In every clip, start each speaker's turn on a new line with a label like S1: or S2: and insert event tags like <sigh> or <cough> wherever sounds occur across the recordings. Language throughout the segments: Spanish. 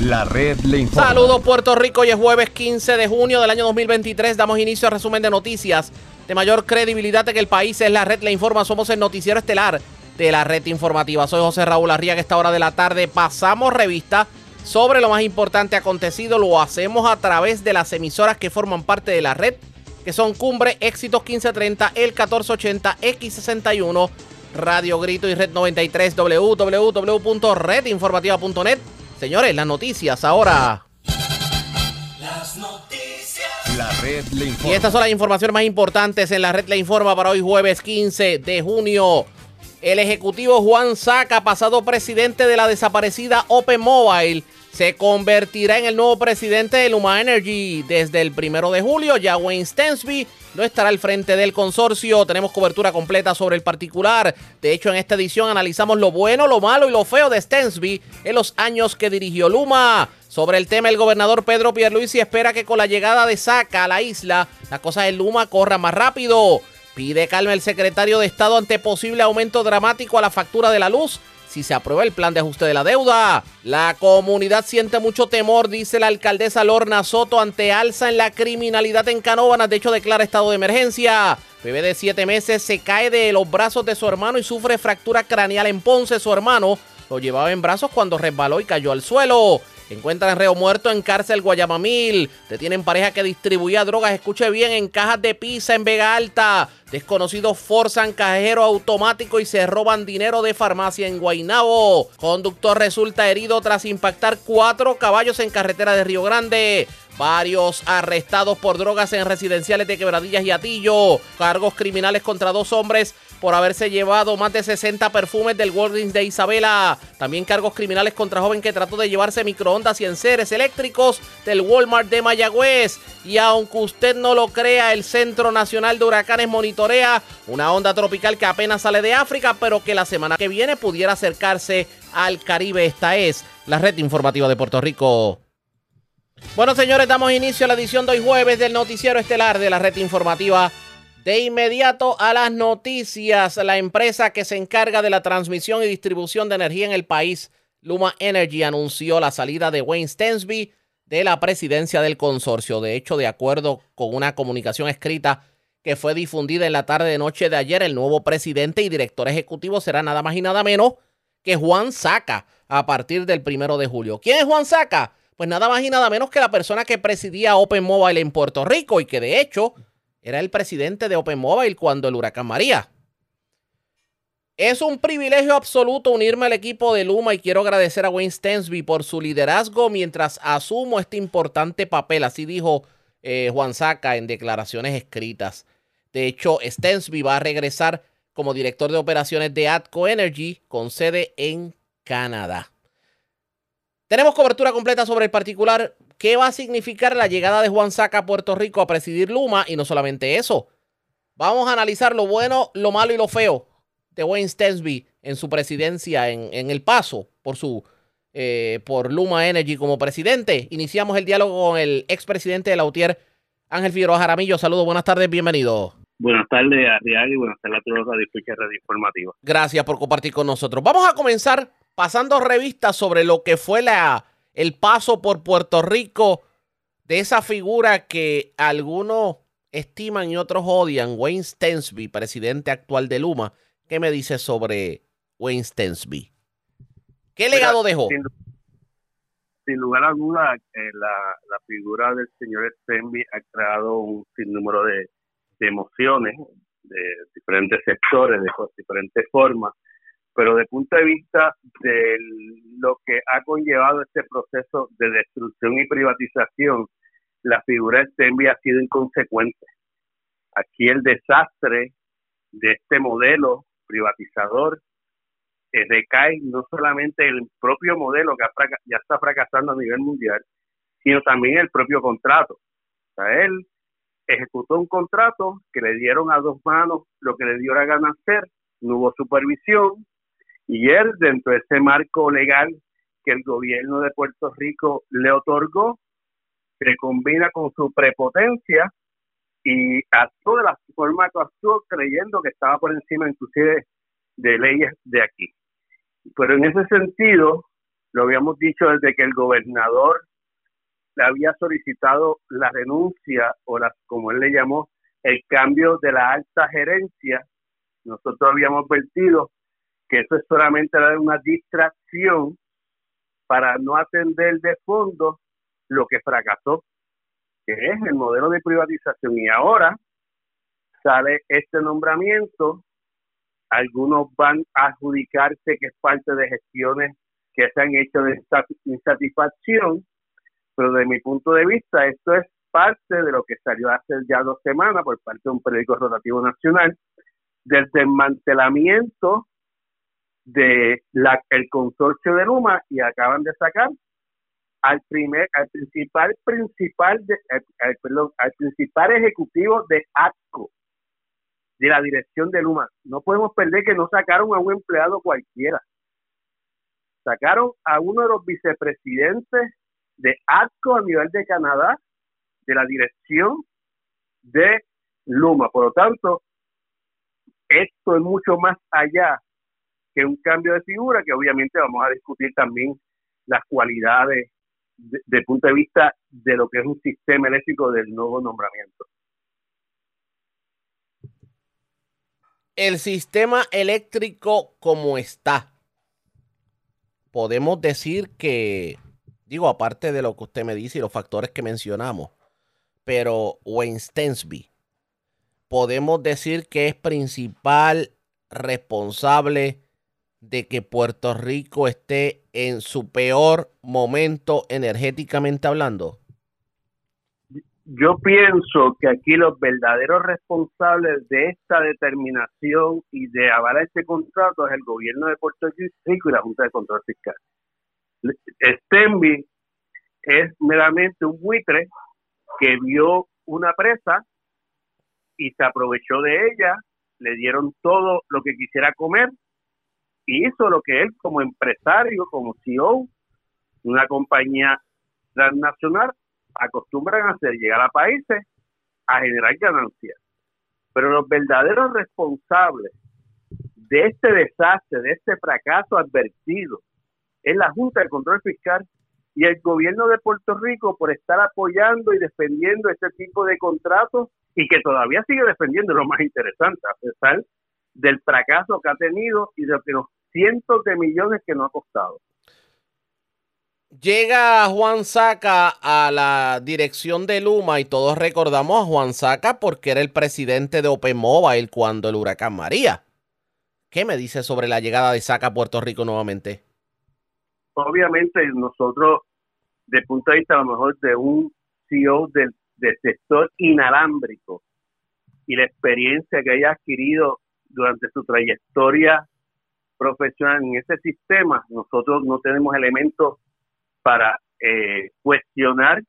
S1: La red le informa.
S2: Saludos Puerto Rico, hoy es jueves 15 de junio del año 2023. Damos inicio al resumen de noticias de mayor credibilidad en el país. Es la red le informa. Somos el noticiero estelar de la red informativa. Soy José Raúl Arriaga. Esta hora de la tarde pasamos revista sobre lo más importante acontecido. Lo hacemos a través de las emisoras que forman parte de la red, que son Cumbre, Éxitos 1530, El 1480, X61, Radio Grito y Red 93, www.redinformativa.net Señores, las noticias ahora.
S1: Las noticias. La red le informa.
S2: Y estas son las informaciones más importantes en la red le informa para hoy jueves 15 de junio. El ejecutivo Juan Saca, pasado presidente de la desaparecida Open Mobile, se convertirá en el nuevo presidente de Luma Energy. Desde el primero de julio, ya Wayne Stensby no estará al frente del consorcio. Tenemos cobertura completa sobre el particular. De hecho, en esta edición analizamos lo bueno, lo malo y lo feo de Stensby en los años que dirigió Luma. Sobre el tema, el gobernador Pedro Pierluisi espera que con la llegada de Saca a la isla, la cosa de Luma corra más rápido. Pide calma el secretario de Estado ante posible aumento dramático a la factura de la luz si se aprueba el plan de ajuste de la deuda. La comunidad siente mucho temor, dice la alcaldesa Lorna Soto, ante alza en la criminalidad en Canóvanas. De hecho, declara estado de emergencia. Bebé de siete meses se cae de los brazos de su hermano y sufre fractura craneal en Ponce. Su hermano lo llevaba en brazos cuando resbaló y cayó al suelo. Encuentran reo muerto en cárcel Guayamamil. Detienen pareja que distribuía drogas, escuche bien, en cajas de pizza en Vega Alta. Desconocidos forzan cajero automático y se roban dinero de farmacia en Guaynabo. Conductor resulta herido tras impactar cuatro caballos en carretera de Río Grande. Varios arrestados por drogas en residenciales de Quebradillas y Atillo. Cargos criminales contra dos hombres por haberse llevado más de 60 perfumes del Walgreens de Isabela. También cargos criminales contra joven que trató de llevarse microondas y enseres eléctricos del Walmart de Mayagüez. Y aunque usted no lo crea, el Centro Nacional de Huracanes monitorea una onda tropical que apenas sale de África, pero que la semana que viene pudiera acercarse al Caribe. Esta es la red informativa de Puerto Rico. Bueno, señores, damos inicio a la edición de hoy jueves del noticiero estelar de la red informativa de inmediato a las noticias, la empresa que se encarga de la transmisión y distribución de energía en el país, Luma Energy, anunció la salida de Wayne Stensby de la presidencia del consorcio. De hecho, de acuerdo con una comunicación escrita que fue difundida en la tarde de noche de ayer, el nuevo presidente y director ejecutivo será nada más y nada menos que Juan Saca a partir del primero de julio. ¿Quién es Juan Saca? Pues nada más y nada menos que la persona que presidía Open Mobile en Puerto Rico y que de hecho era el presidente de Open Mobile cuando el huracán María. Es un privilegio absoluto unirme al equipo de Luma y quiero agradecer a Wayne Stensby por su liderazgo mientras asumo este importante papel, así dijo eh, Juan Saca en declaraciones escritas. De hecho, Stensby va a regresar como director de operaciones de Atco Energy con sede en Canadá. Tenemos cobertura completa sobre el particular qué va a significar la llegada de Juan Saca a Puerto Rico a presidir Luma y no solamente eso. Vamos a analizar lo bueno, lo malo y lo feo de Wayne Stensby en su presidencia, en, el paso por su eh, por Luma Energy como presidente. Iniciamos el diálogo con el expresidente de la UTIER, Ángel Figueroa Jaramillo. Saludos, buenas tardes, bienvenido.
S3: Buenas tardes, Arriaga, y buenas tardes a todos los de Radio Informativa.
S2: Gracias por compartir con nosotros. Vamos a comenzar pasando revistas sobre lo que fue la el paso por Puerto Rico de esa figura que algunos estiman y otros odian, Wayne Stensby, presidente actual de Luma. ¿Qué me dice sobre Wayne Stensby? ¿Qué legado dejó?
S3: Sin, lugar a duda, eh, la, figura del señor Stensby ha creado un sinnúmero de, de emociones de diferentes sectores, de diferentes formas pero de punto de vista de lo que ha conllevado este proceso de destrucción y privatización, la figura de Stenby ha sido inconsecuente. Aquí el desastre de este modelo privatizador eh, recae no solamente el propio modelo que ya está fracasando a nivel mundial, sino también el propio contrato. Él ejecutó un contrato que le dieron a dos manos lo que le dio la gana hacer, no hubo supervisión, y él, dentro de ese marco legal que el gobierno de Puerto Rico le otorgó, se combina con su prepotencia y actuó de la forma que actuó creyendo que estaba por encima inclusive de leyes de aquí. Pero en ese sentido, lo habíamos dicho desde que el gobernador le había solicitado la renuncia o la, como él le llamó, el cambio de la alta gerencia. Nosotros habíamos advertido que eso es solamente una distracción para no atender de fondo lo que fracasó, que es el modelo de privatización. Y ahora sale este nombramiento, algunos van a adjudicarse que es parte de gestiones que se han hecho de insatisfacción, pero de mi punto de vista esto es parte de lo que salió hace ya dos semanas por parte de un periódico rotativo nacional, del desmantelamiento de la, el consorcio de Luma y acaban de sacar al primer al principal principal de, perdón, al principal ejecutivo de ATCO de la dirección de Luma. No podemos perder que no sacaron a un empleado cualquiera. Sacaron a uno de los vicepresidentes de ATCO a nivel de Canadá de la dirección de Luma. Por lo tanto esto es mucho más allá que un cambio de figura que obviamente vamos a discutir también las cualidades de, punto de vista de lo que es un sistema eléctrico del nuevo nombramiento.
S2: El sistema eléctrico como está, podemos decir que, digo, aparte de lo que usted me dice y los factores que mencionamos, pero Wayne Stensby, podemos decir que es principal responsable de que Puerto Rico esté en su peor momento energéticamente hablando?
S3: Yo pienso que aquí los verdaderos responsables de esta determinación y de avalar este contrato es el gobierno de Puerto Rico y la Junta de Control Fiscal. Stenby es meramente un buitre que vio una presa y se aprovechó de ella, le dieron todo lo que quisiera comer hizo lo que él como empresario, como CEO, una compañía transnacional, acostumbran a hacer, llegar a países a generar ganancias. Pero los verdaderos responsables de este desastre, de este fracaso advertido, es la Junta de Control Fiscal y el gobierno de Puerto Rico por estar apoyando y defendiendo este tipo de contratos y que todavía sigue defendiendo lo más interesante, a pesar del fracaso que ha tenido y de los cientos de millones que no ha costado.
S2: Llega Juan Saca a la dirección de Luma y todos recordamos a Juan Saca porque era el presidente de Open Mobile cuando el huracán María. ¿Qué me dice sobre la llegada de Saca a Puerto Rico nuevamente?
S3: Obviamente nosotros, de punto de vista a lo mejor de un CEO del, del sector inalámbrico y la experiencia que haya adquirido durante su trayectoria profesional en ese sistema, nosotros no tenemos elementos para eh, cuestionar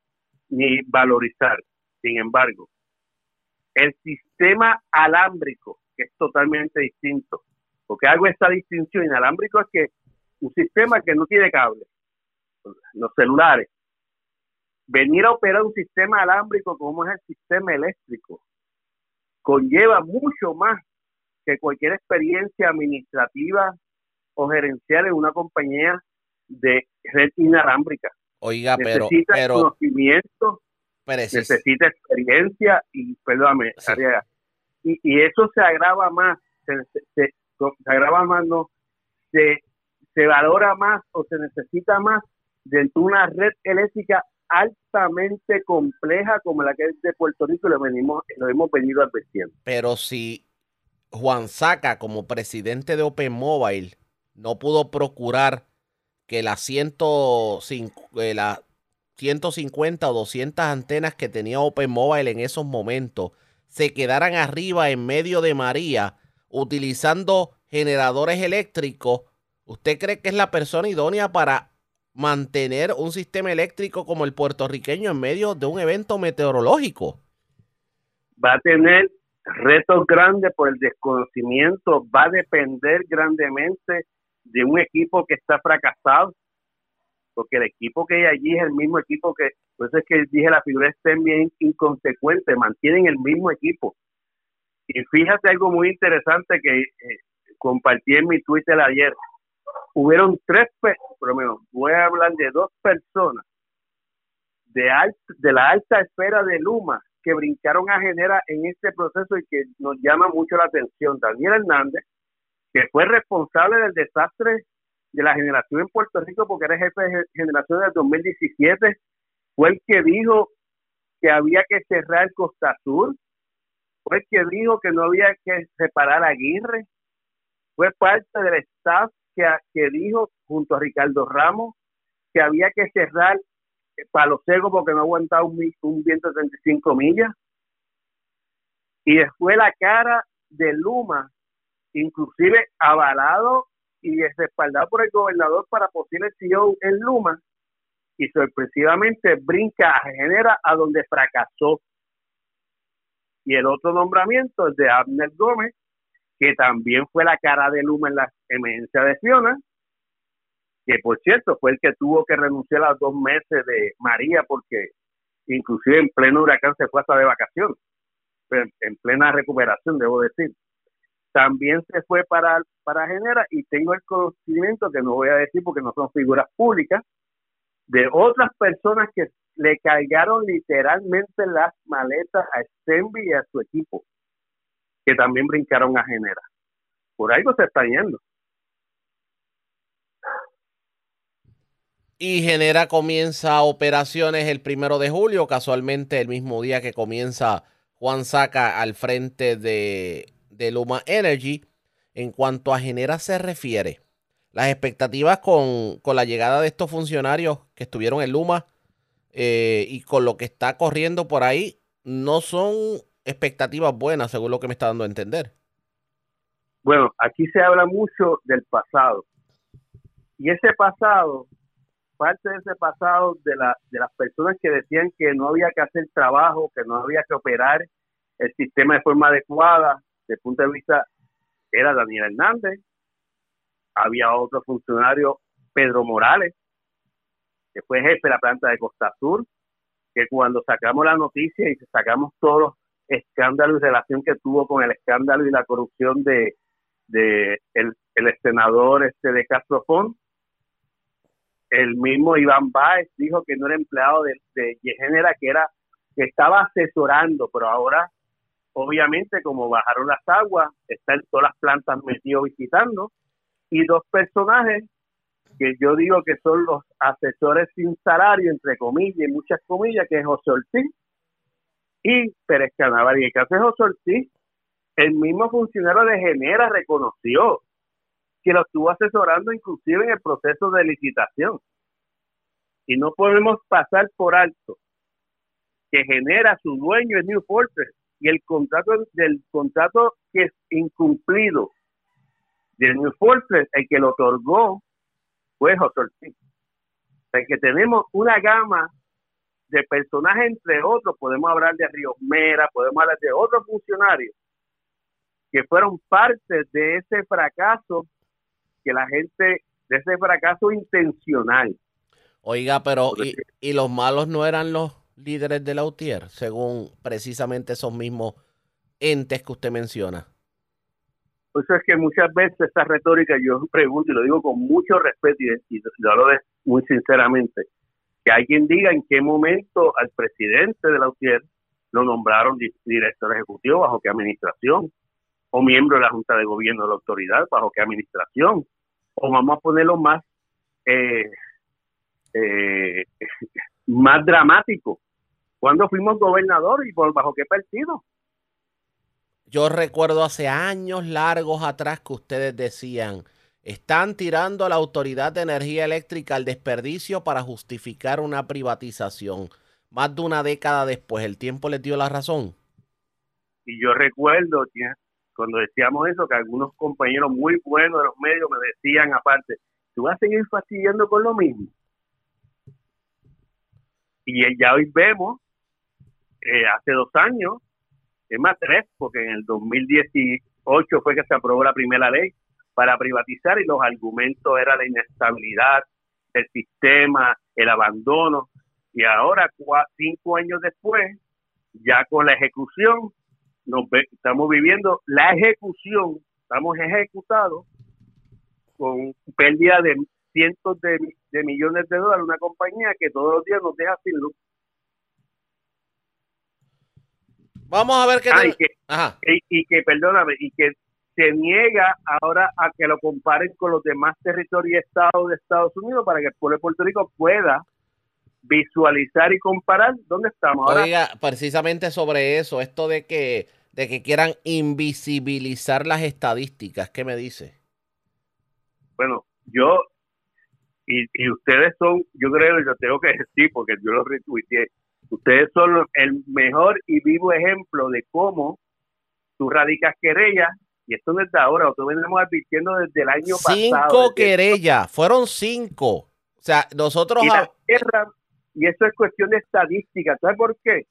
S3: ni valorizar. Sin embargo, el sistema alámbrico, que es totalmente distinto, porque hago esta distinción, inalámbrico es que un sistema que no tiene cable, los celulares, venir a operar un sistema alámbrico como es el sistema eléctrico, conlleva mucho más que cualquier experiencia administrativa o gerencial en una compañía de red inalámbrica.
S2: Oiga, pero,
S3: necesita conocimiento, necesita experiencia y, perdóname, y, y, eso se agrava más, se, agrava más, no, se, se valora más o se necesita más dentro de una red eléctrica altamente compleja como la que es de Puerto Rico y lo, venimos, lo hemos venido advirtiendo.
S2: Pero si Juan Saca, como presidente de Open Mobile, no pudo procurar que las, 150, las 150 o 200 antenas que tenía Open Mobile en esos momentos se quedaran arriba en medio de María utilizando generadores eléctricos, ¿usted cree que es la persona idónea para mantener un sistema eléctrico como el puertorriqueño en medio de un evento meteorológico?
S3: Va a tener retos grandes por el desconocimiento, va a depender grandemente de un equipo que está fracasado, porque el equipo que hay allí es el mismo equipo que, por eso es que dije la figura está bien inconsecuente, mantienen el mismo equipo. Y fíjate algo muy interesante que eh, compartí en mi Twitter ayer. hubieron tres, por lo menos, voy a hablar de dos personas de, de la alta esfera de Luma que brincaron a Genera en este proceso y que nos llama mucho la atención. Daniel Hernández, que fue responsable del desastre de la generación en Puerto Rico porque era jefe de generación del 2017, fue el que dijo que había que cerrar Costa Sur, fue el que dijo que no había que separar a Aguirre, fue parte del staff que, que dijo junto a Ricardo Ramos que había que cerrar Palo Seco porque no aguantaba un, un viento de 35 millas. Y después la cara de Luma, inclusive avalado y respaldado por el gobernador para posible CEO en Luma, y sorpresivamente brinca a Genera a donde fracasó. Y el otro nombramiento es de Abner Gómez, que también fue la cara de Luma en la emergencia de Fiona, que por cierto fue el que tuvo que renunciar a los dos meses de María porque inclusive en pleno huracán se fue hasta de vacaciones, en plena recuperación debo decir. También se fue para, para Genera y tengo el conocimiento que no voy a decir porque no son figuras públicas, de otras personas que le cargaron literalmente las maletas a Stenby y a su equipo, que también brincaron a Genera. Por algo se está yendo.
S2: Y Genera comienza operaciones el primero de julio, casualmente el mismo día que comienza Juan Saca al frente de, de Luma Energy. En cuanto a Genera se refiere, las expectativas con, la llegada de estos funcionarios que estuvieron en Luma eh, y con lo que está corriendo por ahí, no son expectativas buenas, según lo que me está dando a entender.
S3: Bueno, aquí se habla mucho del pasado. Y ese pasado, parte de ese pasado de, la, de las personas que decían que no había que hacer trabajo, que no había que operar el sistema de forma adecuada, desde el punto de vista, era Daniel Hernández, había otro funcionario, Pedro Morales, que fue jefe de la planta de Costa Sur, que cuando sacamos la noticia y sacamos todos los escándalos y relación que tuvo con el escándalo y la corrupción de, de el, senador este de Castrofón, el mismo Iván Báez dijo que no era empleado de, de Genera, que era que estaba asesorando, pero ahora obviamente como bajaron las aguas, están todas las plantas metido visitando, y dos personajes que yo digo que son los asesores sin salario, entre comillas y muchas comillas, que es José Ortiz y Pérez Canavar. Y el caso de José Ortiz, el mismo funcionario de Genera reconoció que lo estuvo asesorando inclusive en el proceso de licitación. Y no podemos pasar por alto que genera su dueño es New Fortress y el contrato del contrato que es incumplido de New Fortress, el que lo otorgó fue José Ortiz. O sea, que tenemos una gama de personajes, entre otros, podemos hablar de Río Mera, podemos hablar de otros funcionarios que fueron parte de ese fracaso, que la gente, de ese fracaso intencional.
S2: Oiga, pero ¿y, y los malos no eran los líderes de la UTIER, según precisamente esos mismos entes que usted menciona?
S3: Por eso es que muchas veces esa retórica, yo pregunto y lo digo con mucho respeto y, lo hablo muy sinceramente, que alguien diga en qué momento al presidente de la UTIER lo nombraron director ejecutivo, bajo qué administración, o miembro de la Junta de Gobierno de la autoridad, bajo qué administración, o vamos a ponerlo más, eh, eh, <laughs> más dramático, cuando fuimos gobernador y por bajo qué partido.
S2: Yo recuerdo hace años largos atrás que ustedes decían, están tirando a la Autoridad de Energía Eléctrica al desperdicio para justificar una privatización. Más de una década después, ¿el tiempo les dio la razón?
S3: Y yo recuerdo cuando decíamos eso, que algunos compañeros muy buenos de los medios me decían aparte, tú vas a seguir fastidiando con lo mismo. Y ya hoy vemos, eh, hace dos años, es más tres, porque en el 2018 fue que se aprobó la primera ley para privatizar y los argumentos eran la inestabilidad del sistema, el abandono, y ahora, cinco años después, ya con la ejecución, nos estamos viviendo la ejecución, estamos ejecutados con pérdida de cientos de, millones de dólares, una compañía que todos los días nos deja sin luz.
S2: Vamos a ver qué...
S3: Ah, y, que, y, que, perdóname, y que se niega ahora a que lo comparen con los demás territorios y estados de Estados Unidos para que el pueblo de Puerto Rico pueda visualizar y comparar dónde estamos.
S2: Ahora, Oiga, precisamente sobre eso, esto de que, de que quieran invisibilizar las estadísticas, ¿qué me dice?
S3: Bueno, yo y, y ustedes son, yo creo, yo tengo que decir, porque yo lo retuiteé, ustedes son el mejor y vivo ejemplo de cómo tú radicas querellas y esto no es de ahora, nosotros venimos advirtiendo desde el año
S2: pasado. Cinco querellas, fueron cinco. O sea, nosotros...
S3: Y, y eso es cuestión de estadística. ¿Sabes por qué?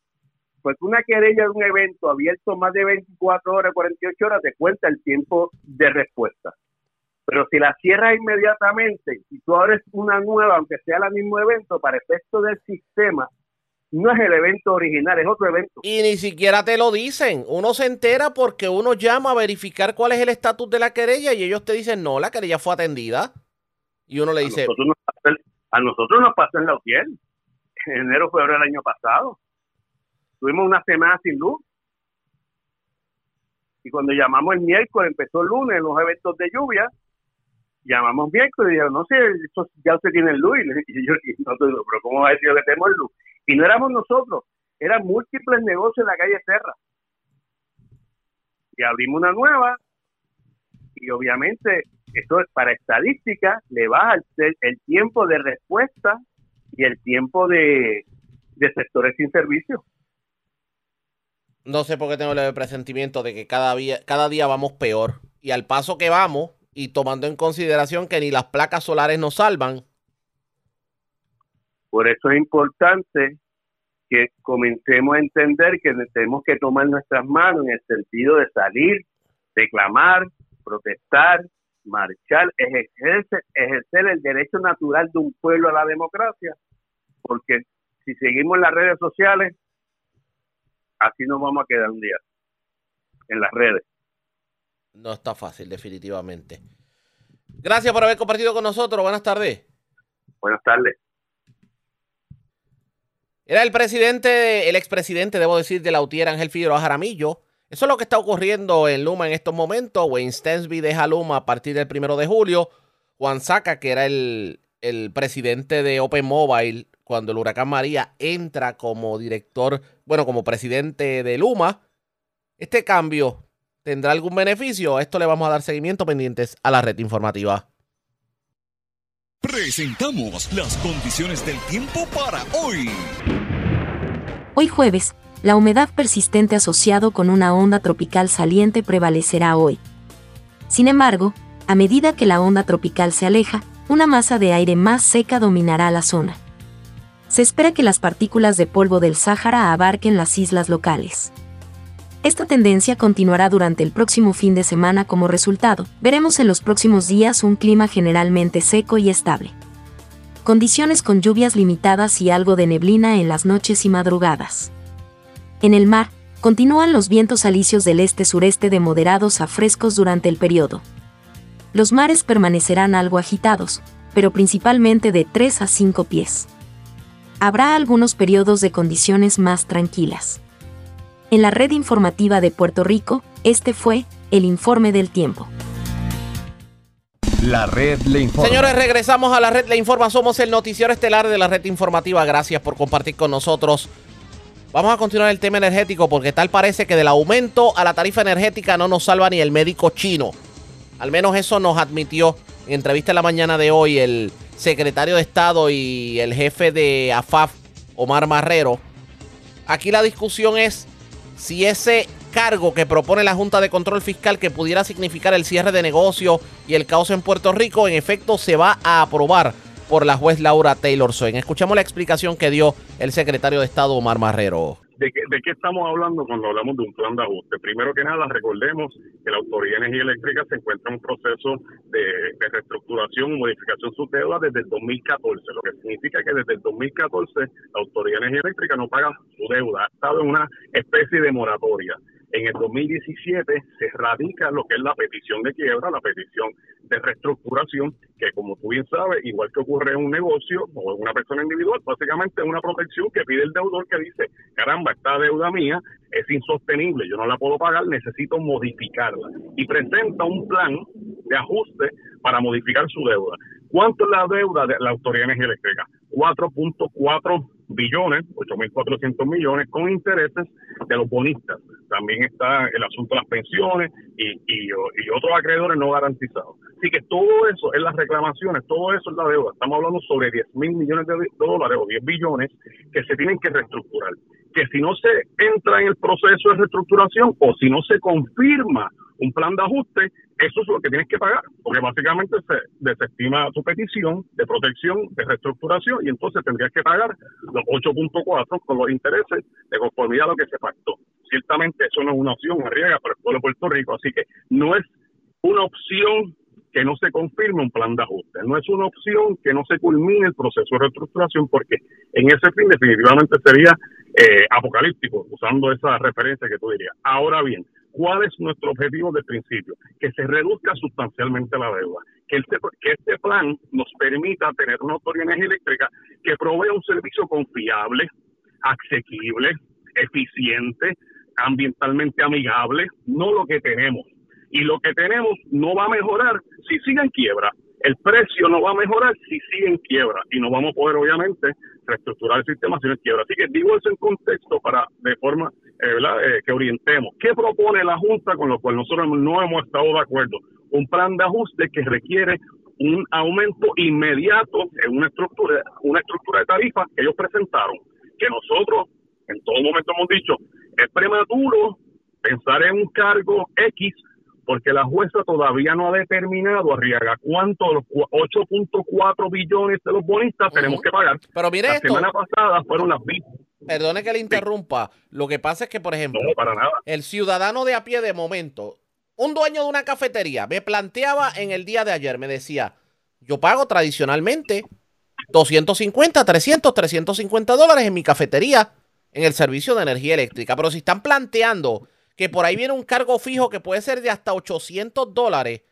S3: Porque una querella de un evento abierto más de 24 horas, 48 horas, te cuenta el tiempo de respuesta. Pero si la cierras inmediatamente y tú abres una nueva, aunque sea el mismo evento, para efecto del sistema, no es el evento original, es otro evento.
S2: Y ni siquiera te lo dicen. Uno se entera porque uno llama a verificar cuál es el estatus de la querella y ellos te dicen, no, la querella fue atendida. Y uno le dice...
S3: A nosotros nos pasó, en la piel. En enero, febrero del año pasado. Tuvimos una semana sin luz. Y cuando llamamos el miércoles, empezó el lunes, los eventos de lluvia, llamamos miércoles y dijeron, no sé, ya usted tiene luz. Y <laughs> yo, pero ¿cómo va a decir que tenemos luz? Y no éramos nosotros, eran múltiples negocios en la calle Serra. Y abrimos una nueva y obviamente esto es para estadística, le baja el tiempo de respuesta y el tiempo de, sectores sin servicio.
S2: No sé por qué tengo el presentimiento de que cada día, cada día vamos peor. Y al paso que vamos, y tomando en consideración que ni las placas solares nos salvan,
S3: por eso es importante que comencemos a entender que tenemos que tomar nuestras manos en el sentido de salir, reclamar, protestar, marchar, ejercer, ejercer el derecho natural de un pueblo a la democracia, porque si seguimos en las redes sociales, así nos vamos a quedar un día en las redes.
S2: No está fácil, definitivamente. Gracias por haber compartido con nosotros. Buenas tardes.
S3: Buenas tardes.
S2: Era el presidente, el expresidente, debo decir, de la UTIER, Ángel Figueroa Jaramillo. Eso es lo que está ocurriendo en Luma en estos momentos. Wayne Stensby deja Luma a partir del primero de julio. Juan Saca, que era el, el presidente de Open Mobile cuando el huracán María entra como director, bueno, como presidente de Luma. Este cambio tendrá algún beneficio. A esto le vamos a dar seguimiento pendientes a la red informativa.
S1: Presentamos las condiciones del tiempo para hoy.
S4: Hoy jueves, la humedad persistente asociado con una onda tropical saliente prevalecerá hoy. Sin embargo, a medida que la onda tropical se aleja, una masa de aire más seca dominará la zona. Se espera que las partículas de polvo del Sáhara abarquen las islas locales. Esta tendencia continuará durante el próximo fin de semana como resultado. Veremos en los próximos días un clima generalmente seco y estable. Condiciones con lluvias limitadas y algo de neblina en las noches y madrugadas. En el mar, continúan los vientos alisios del este-sureste de moderados a frescos durante el periodo. Los mares permanecerán algo agitados, pero principalmente de 3 a 5 pies. Habrá algunos periodos de condiciones más tranquilas. En la red informativa de Puerto Rico, este fue el informe del tiempo.
S1: La red le informa.
S2: Señores, regresamos a la red le informa. Somos el noticiero estelar de la red informativa. Gracias por compartir con nosotros. Vamos a continuar el tema energético porque tal parece que del aumento a la tarifa energética no nos salva ni el médico chino. Al menos eso nos admitió en entrevista en la mañana de hoy el secretario de Estado y el jefe de AFAF, Omar Marrero. Aquí la discusión es si ese cargo que propone la Junta de Control Fiscal que pudiera significar el cierre de negocio y el caos en Puerto Rico, en efecto se va a aprobar por la juez Laura Taylor Swain. Escuchamos la explicación que dio el secretario de Estado Omar Marrero.
S5: ¿De qué, ¿De qué estamos hablando cuando hablamos de un plan de ajuste? Primero que nada, recordemos que la Autoridad de Energía Eléctrica se encuentra en un proceso de, reestructuración y modificación de su deuda desde el 2014, lo que significa que desde el 2014 la Autoridad de Energía Eléctrica no paga su deuda, ha estado en una especie de moratoria. En el 2017 se radica lo que es la petición de quiebra, la petición de reestructuración, que como tú bien sabes, igual que ocurre en un negocio o en una persona individual, básicamente es una protección que pide el deudor que dice, caramba, esta deuda mía es insostenible, yo no la puedo pagar, necesito modificarla. Y presenta un plan de ajuste para modificar su deuda. ¿Cuánto es la deuda de la Autoridad de Energía Eléctrica? 4.4 billones, 8.400 millones, con intereses de los bonistas. También está el asunto de las pensiones y, y, y otros acreedores no garantizados. Así que todo eso es las reclamaciones, todo eso es la deuda. Estamos hablando sobre 10 mil millones de dólares o 10 billones que se tienen que reestructurar. Que si no se entra en el proceso de reestructuración o si no se confirma un plan de ajuste, eso es lo que tienes que pagar, porque básicamente se desestima tu petición de protección, de reestructuración, y entonces tendrías que pagar los 8.4 con los intereses de conformidad a lo que se pactó. Ciertamente eso no es una opción arriesga para el pueblo de Puerto Rico, así que no es una opción que no se confirme un plan de ajuste, no es una opción que no se culmine el proceso de reestructuración, porque en ese fin definitivamente sería eh, apocalíptico, usando esa referencia que tú dirías. Ahora bien, ¿Cuál es nuestro objetivo de principio? Que se reduzca sustancialmente la deuda, que este, que este plan nos permita tener una autoridad eléctrica que provea un servicio confiable, asequible, eficiente, ambientalmente amigable, no lo que tenemos. Y lo que tenemos no va a mejorar si sigue en quiebra. El precio no va a mejorar si sigue en quiebra y no vamos a poder, obviamente, reestructurar el sistema si no es quiebra. Así que digo eso en contexto para, de forma eh, eh, que orientemos. ¿Qué propone la Junta con lo cual nosotros no hemos estado de acuerdo? Un plan de ajuste que requiere un aumento inmediato en una estructura, una estructura de tarifas que ellos presentaron, que nosotros en todo momento hemos dicho, es prematuro pensar en un cargo X porque la jueza todavía no ha determinado, Arriaga, cuánto los 8.4 billones de los bonistas tenemos que pagar.
S2: Pero mire
S5: la semana pasada fueron las
S2: Perdone que le interrumpa. Lo que pasa es que, por ejemplo, el ciudadano de a pie de momento, un dueño de una cafetería, me planteaba en el día de ayer, me decía, yo pago tradicionalmente 250, 300, 350 dólares en mi cafetería en el servicio de energía eléctrica. Pero si están planteando que por ahí viene un cargo fijo que puede ser de hasta 800 dólares,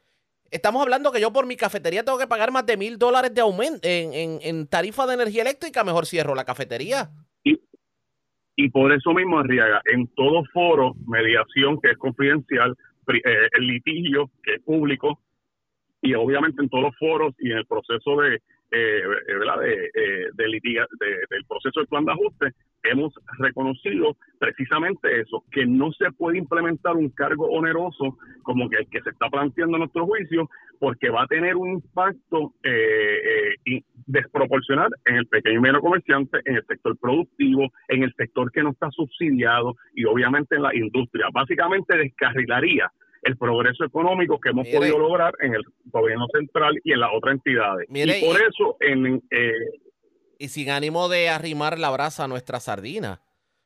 S2: estamos hablando que yo por mi cafetería tengo que pagar más de mil dólares de aumento en, en tarifa de energía eléctrica, mejor cierro la cafetería.
S5: Y por eso mismo, Arriaga, en todo foro, mediación que es confidencial, eh, el litigio que es público, y obviamente en todos los foros y en el proceso de, eh, ¿verdad? De, eh, de, del proceso de plan de ajuste, hemos reconocido precisamente eso, que no se puede implementar un cargo oneroso como que el que se está planteando en nuestro juicio, porque va a tener un impacto eh, eh desproporcional en el pequeño y medio comerciante, en el sector productivo, en el sector que no está subsidiado y obviamente en la industria. Básicamente descarrilaría el progreso económico que hemos podido lograr en el gobierno central y en las otras entidades. y por eso en, eh,
S2: y sin ánimo de arrimar la brasa a nuestra sardina.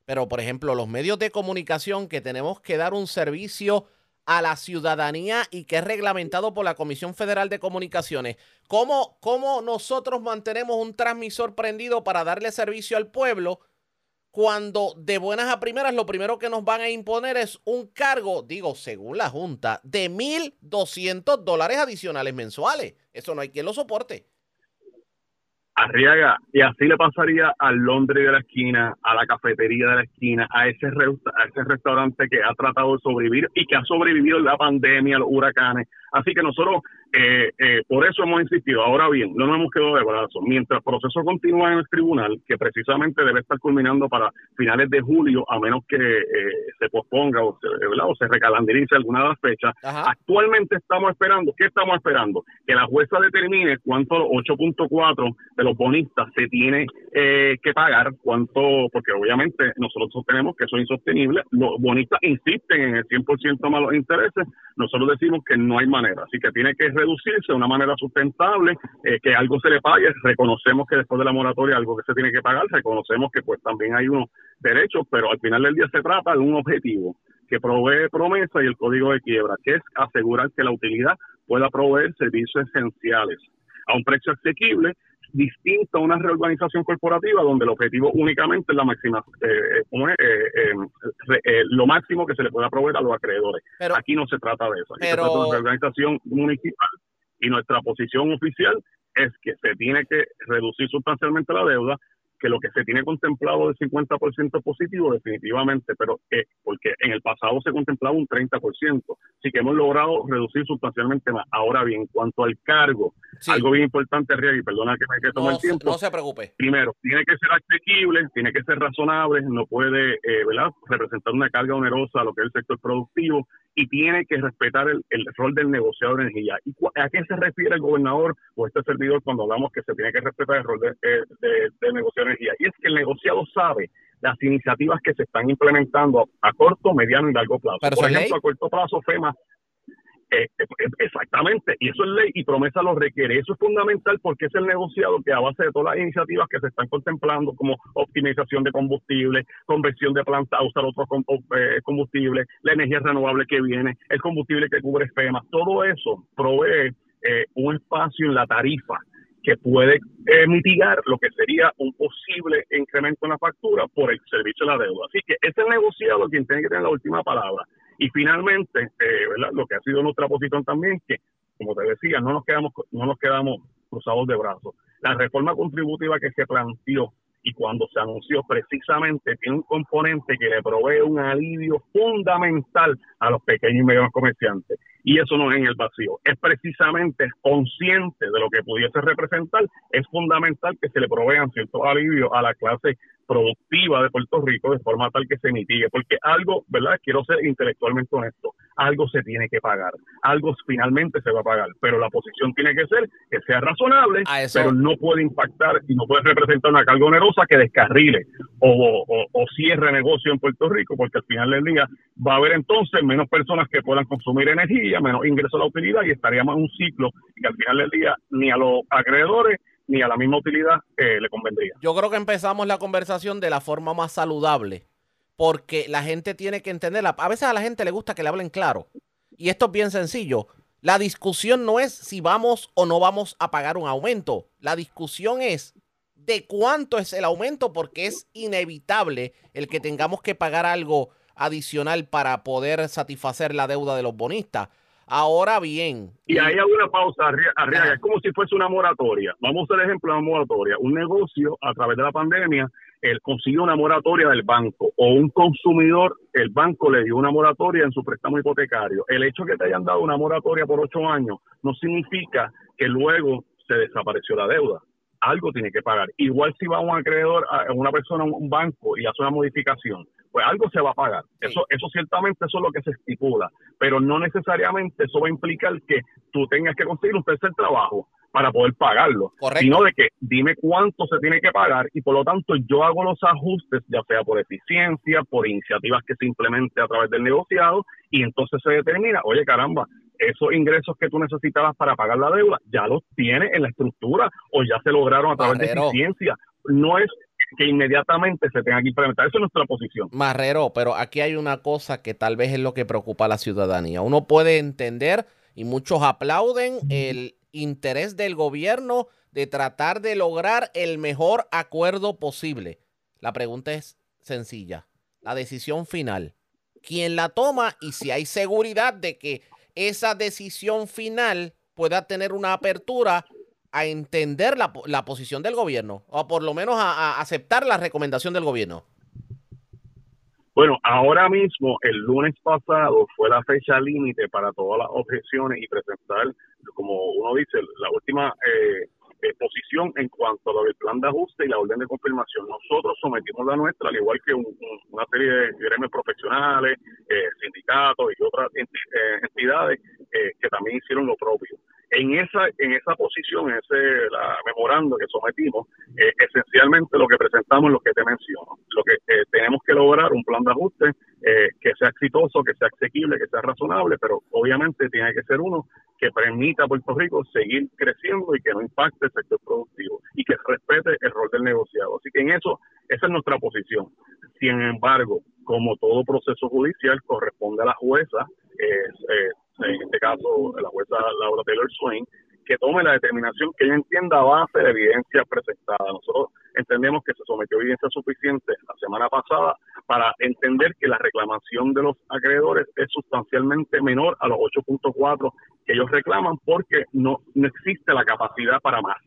S2: Pero, por ejemplo, los medios de comunicación que tenemos que dar un servicio a la ciudadanía y que es reglamentado por la Comisión Federal de Comunicaciones. ¿Cómo, cómo nosotros mantenemos un transmisor prendido para darle servicio al pueblo cuando de buenas a primeras lo primero que nos van a imponer es un cargo, digo, según la Junta, de 1.200 dólares adicionales mensuales? Eso no hay quien lo soporte.
S5: Arriaga, y así le pasaría al Londres de la esquina, a la cafetería de la esquina, a ese, a ese restaurante que ha tratado de sobrevivir y que ha sobrevivido la pandemia, los huracanes. Así que nosotros, eh, eh, por eso hemos insistido. Ahora bien, no nos hemos quedado de brazos. Mientras el proceso continúa en el tribunal, que precisamente debe estar culminando para finales de julio, a menos que eh, se posponga o se, o se alguna de las fechas, actualmente estamos esperando, ¿qué estamos esperando? Que la jueza determine cuánto 8.4 de los bonistas se tiene que pagar, cuánto, porque obviamente nosotros sostenemos que eso es insostenible. Los bonistas insisten en el 100% más los intereses, nosotros decimos que no hay manera. Así que tiene que de una manera sustentable, eh, que algo se le pague. Reconocemos que después de la moratoria algo que se tiene que pagar, reconocemos que pues también hay unos derechos, pero al final del día se trata de un objetivo que provee promesa y el código de quiebra, que es asegurar que la utilidad pueda proveer servicios esenciales a un precio asequible distinto a una reorganización corporativa donde el objetivo únicamente es la máxima, eh, eh, lo máximo que se le pueda proveer a los acreedores. Aquí no se trata de eso, aquí se trata de una reorganización municipal y nuestra posición oficial es que se tiene que reducir sustancialmente la deuda que lo que se tiene contemplado del 50% positivo, definitivamente, pero eh, porque en el pasado se contemplaba un 30%, así que hemos logrado reducir sustancialmente más. Ahora bien, en cuanto al cargo, algo bien importante, y perdona que me que el tiempo.
S2: No se preocupe.
S5: Primero, tiene que ser asequible, tiene que ser razonable, no puede eh, ¿verdad? representar una carga onerosa a lo que es el sector productivo y tiene que respetar el, rol del negociador de energía. ¿Y a qué se refiere el gobernador o este servidor cuando hablamos que se tiene que respetar el rol del de, negociador de energía? Y es que el negociado sabe las iniciativas que se están implementando a, corto, mediano y largo plazo. Por ejemplo, a corto plazo, FEMA eh, eh, exactamente, y eso es ley y promesa lo requiere. Eso es fundamental porque es el negociado que a base de todas las iniciativas que se están contemplando, como optimización de combustible, conversión de plantas a usar otros eh, combustibles, la energía renovable que viene, el combustible que cubre FEMA, todo eso provee un espacio en la tarifa que puede mitigar lo que sería un posible incremento en la factura por el servicio de la deuda. Así que es el negociado quien tiene que tener la última palabra. Y finalmente, eh, ¿verdad? lo que ha sido nuestra posición también, que como te decía, no nos quedamos, no nos quedamos cruzados de brazos. La reforma contributiva que se planteó y cuando se anunció precisamente tiene un componente que le provee un alivio fundamental a los pequeños y medianos comerciantes. Y eso no es en el vacío, es precisamente consciente de lo que pudiese representar, es fundamental que se le provean ciertos alivios a la clase productiva de Puerto Rico de forma tal que se mitigue, porque algo, ¿verdad? Quiero ser intelectualmente honesto, algo se tiene que pagar, algo finalmente se va a pagar, pero la posición tiene que ser que sea razonable, pero no puede impactar y no puede representar una carga onerosa que descarrile o, o, cierre negocio en Puerto Rico, porque al final del día va a haber entonces menos personas que puedan consumir energía, menos ingresos a la utilidad y estaríamos en un ciclo que al final del día ni a los acreedores ni a la misma utilidad eh, le convendría.
S2: Yo creo que empezamos la conversación de la forma más saludable, porque la gente tiene que entenderla. A veces a la gente le gusta que le hablen claro. Y esto es bien sencillo. La discusión no es si vamos o no vamos a pagar un aumento. La discusión es de cuánto es el aumento, porque es inevitable el que tengamos que pagar algo adicional para poder satisfacer la deuda de los bonistas. Ahora bien.
S5: Y ahí hay una pausa, Arriaga, es como si fuese una moratoria. Vamos a hacer ejemplo de una moratoria. Un negocio, a través de la pandemia, él consiguió una moratoria del banco o un consumidor, el banco le dio una moratoria en su préstamo hipotecario. El hecho de que te hayan dado una moratoria por ocho años no significa que luego se desapareció la deuda. Algo tiene que pagar. Igual si va un acreedor, a una persona a un banco y hace una modificación pues algo se va a pagar. Eso, eso ciertamente eso es lo que se estipula, pero no necesariamente eso va a implicar que tú tengas que conseguir un tercer trabajo para poder pagarlo, sino de que dime cuánto se tiene que pagar y por lo tanto yo hago los ajustes, ya sea por eficiencia, por iniciativas que se implemente a través del negociado y entonces se determina, oye caramba, esos ingresos que tú necesitabas para pagar la deuda ya los tienes en la estructura o ya se lograron a través de eficiencia. No es que inmediatamente se tenga que implementar. Esa es nuestra posición.
S2: Marrero, pero aquí hay una cosa que tal vez es lo que preocupa a la ciudadanía. Uno puede entender, y muchos aplauden, el interés del gobierno de tratar de lograr el mejor acuerdo posible. La pregunta es sencilla. La decisión final. ¿Quién la toma y si hay seguridad de que esa decisión final pueda tener una apertura a entender la, la, posición del gobierno, o por lo menos a, aceptar la recomendación del gobierno?
S5: Bueno, ahora mismo, el lunes pasado fue la fecha límite para todas las objeciones y presentar, como uno dice, la última eh, eh, posición en cuanto a lo del plan de ajuste y la orden de confirmación. Nosotros sometimos la nuestra, al igual que una serie de gremios profesionales, eh, sindicatos y otras entidades que también hicieron lo propio. En esa, en esa posición, ese la, memorando que sometimos, eh, esencialmente lo que presentamos es lo que te menciono. Lo que eh, tenemos que lograr un plan de ajuste eh, que sea exitoso, que sea asequible, que sea razonable, pero obviamente tiene que ser uno que permita a Puerto Rico seguir creciendo y que no impacte el sector productivo y que respete el rol del negociado. Así que en eso, esa es nuestra posición. Sin embargo, como todo proceso judicial, corresponde a la jueza, eh, en este caso la jueza Laura Taylor Swain, que tome la determinación que ella entienda a base de evidencia presentada. Nosotros entendemos que se sometió evidencia suficiente la semana pasada para entender que la reclamación de los acreedores es sustancialmente menor a los 8.4 que ellos reclaman porque no, no existe la capacidad para más.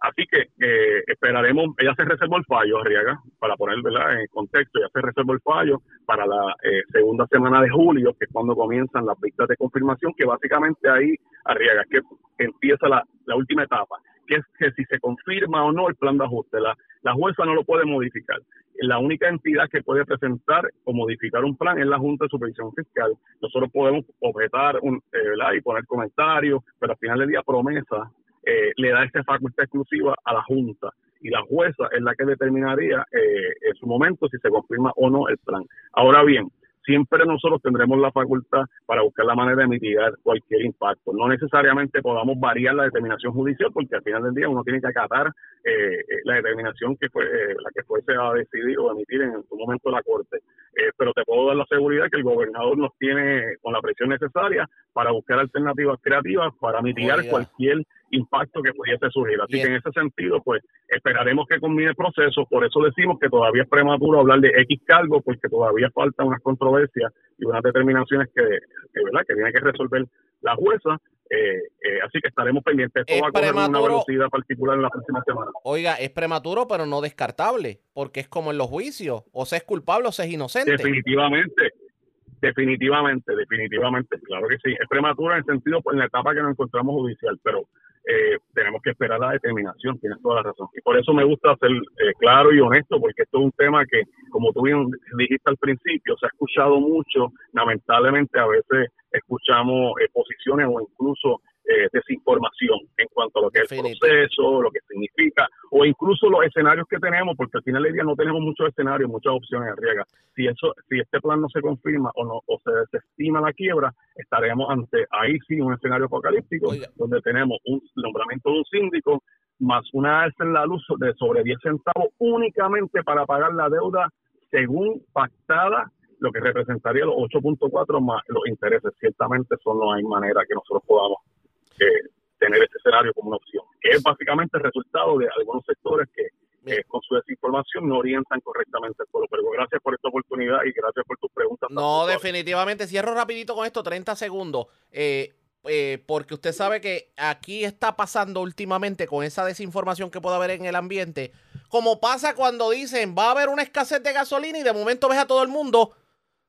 S5: Así que eh, esperaremos, ella se reservó el fallo, Arriaga, para poner en contexto, ella se reservó el fallo para la eh, segunda semana de julio, que es cuando comienzan las vistas de confirmación, que básicamente ahí, Arriaga, que empieza la, última etapa, que es que si se confirma o no el plan de ajuste, la, la jueza no lo puede modificar. La única entidad que puede presentar o modificar un plan es la Junta de Supervisión Fiscal. Nosotros podemos objetar un, eh, y poner comentarios, pero al final del día promesa eh, le da esta facultad exclusiva a la Junta y la jueza es la que determinaría eh, en su momento si se confirma o no el plan. Ahora bien, siempre nosotros tendremos la facultad para buscar la manera de mitigar cualquier impacto. No necesariamente podamos variar la determinación judicial, porque al final del día uno tiene que acatar eh, eh la determinación que fue eh, la que fuese a decidir o emitir en su momento la Corte. Eh, pero te puedo dar la seguridad que el gobernador nos tiene con la presión necesaria para buscar alternativas creativas para mitigar cualquier impacto que pudiese surgir. Así que en ese sentido, pues esperaremos que combine el proceso. Por eso decimos que todavía es prematuro hablar de X cargo, porque todavía faltan unas controversias y unas determinaciones que, ¿verdad? que tiene que resolver la jueza. Eh, eh, así que estaremos pendientes.
S2: Esto va a
S5: correr una velocidad particular en la próxima semana.
S2: Oiga, es prematuro, pero no descartable, porque es como en los juicios: o se es culpable o se es inocente.
S5: Definitivamente. Definitivamente, definitivamente, claro que sí. Es prematuro en el sentido, pues, en la etapa que nos encontramos judicial, pero eh, tenemos que esperar la determinación, tienes toda la razón. Y por eso me gusta ser eh, claro y honesto, porque esto es un tema que, como tú bien dijiste al principio, se ha escuchado mucho, lamentablemente a veces escuchamos eh, posiciones o incluso eh, desinformación en cuanto a lo que es el proceso, lo que significa, o incluso los escenarios que tenemos, porque al final del día no tenemos muchos escenarios, muchas opciones en riega. Si eso, si este plan no se confirma o no, o se desestima la quiebra, estaremos ante ahí sí un escenario apocalíptico, donde tenemos un nombramiento de un síndico más una alza en la luz de sobre 10 centavos únicamente para pagar la deuda según pactada lo que representaría los 8.4 más los intereses. Ciertamente eso no hay manera que nosotros podamos tener ese escenario como una opción, que es básicamente el resultado de algunos sectores que con su desinformación no orientan correctamente el pueblo. Pero gracias por esta oportunidad y gracias por tus preguntas.
S2: No, definitivamente. Cierro rapidito con esto, 30 segundos. Eh, eh, porque usted sabe que aquí está pasando últimamente con esa desinformación que puede haber en el ambiente, como pasa cuando dicen va a haber una escasez de gasolina y de momento ves a todo el mundo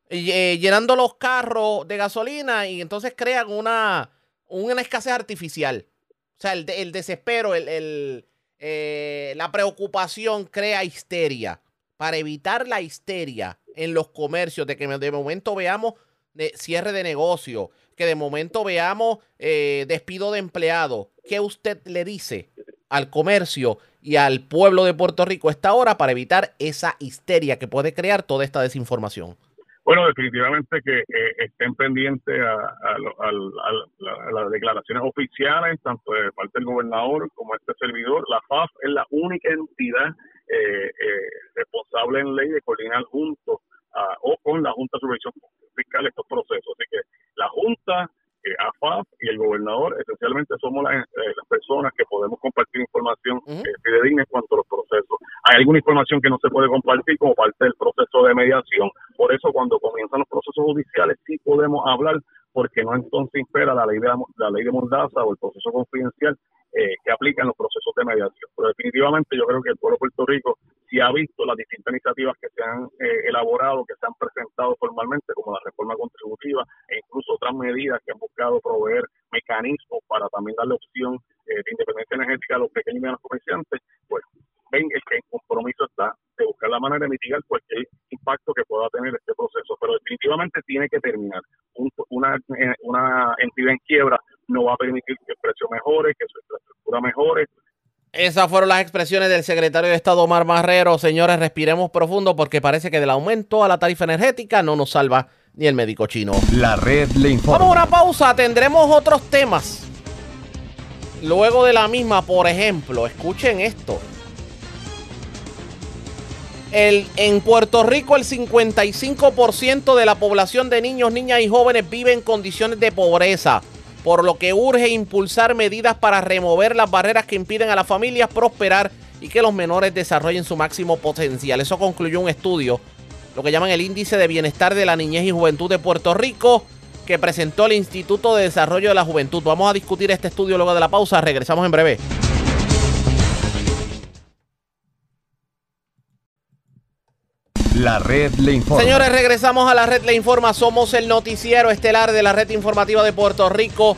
S2: eh, llenando los carros de gasolina y entonces crean una, una escasez artificial. O sea, el, el desespero, el, eh, la preocupación crea histeria. Para evitar la histeria en los comercios, de que de momento veamos cierre de negocio, que de momento veamos eh, despido de empleados, ¿qué usted le dice al comercio y al pueblo de Puerto Rico a esta hora para evitar esa histeria que puede crear toda esta desinformación?
S5: Bueno, definitivamente que eh, estén pendientes a, las declaraciones oficiales, tanto de parte del gobernador como este servidor. La FAF es la única entidad eh, eh, responsable en ley de coordinar junto o con la Junta de Supervisión Fiscal estos procesos. Así que la Junta eh, AFAP y el gobernador esencialmente somos las, eh, las personas que podemos compartir información uh en cuanto a los procesos. Hay alguna información que no se puede compartir como parte del proceso de mediación, por eso cuando comienzan los procesos judiciales sí podemos hablar porque no entonces impera la ley de la, ley de Mordaza o el proceso confidencial eh, que aplica en los procesos de mediación. Pero definitivamente yo creo que el pueblo de Puerto Rico sí ha visto las distintas iniciativas que se han eh, elaborado, que se han presentado formalmente, como la reforma contributiva e incluso otras medidas que han buscado proveer mecanismos para también darle opción eh, de independencia energética a los pequeños y medianos comerciantes, pues ven el que el compromiso está de buscar la manera de mitigar cualquier impacto que pueda tener este proceso, pero definitivamente tiene que terminar. una, una entidad en quiebra no va a permitir que el precio mejore, que su infraestructura mejore.
S2: Esas fueron las expresiones del secretario de Estado Omar Marrero. Señores, respiremos profundo porque parece que del aumento a la tarifa energética no nos salva ni el médico chino.
S6: La red le informa.
S2: Vamos a una pausa, tendremos otros temas. Luego de la misma, por ejemplo, escuchen esto. En Puerto Rico el 55% de la población de niños, niñas y jóvenes vive en condiciones de pobreza. por lo que urge impulsar medidas para remover las barreras que impiden a las familias prosperar y que los menores desarrollen su máximo potencial. Eso concluyó un estudio, lo que llaman el Índice de Bienestar de la Niñez y Juventud de Puerto Rico, que presentó el Instituto de Desarrollo de la Juventud. Vamos a discutir este estudio luego de la pausa. Regresamos en breve.
S6: La red le informa.
S2: Señores, regresamos a la red le informa. Somos el noticiero estelar de la red informativa de Puerto Rico.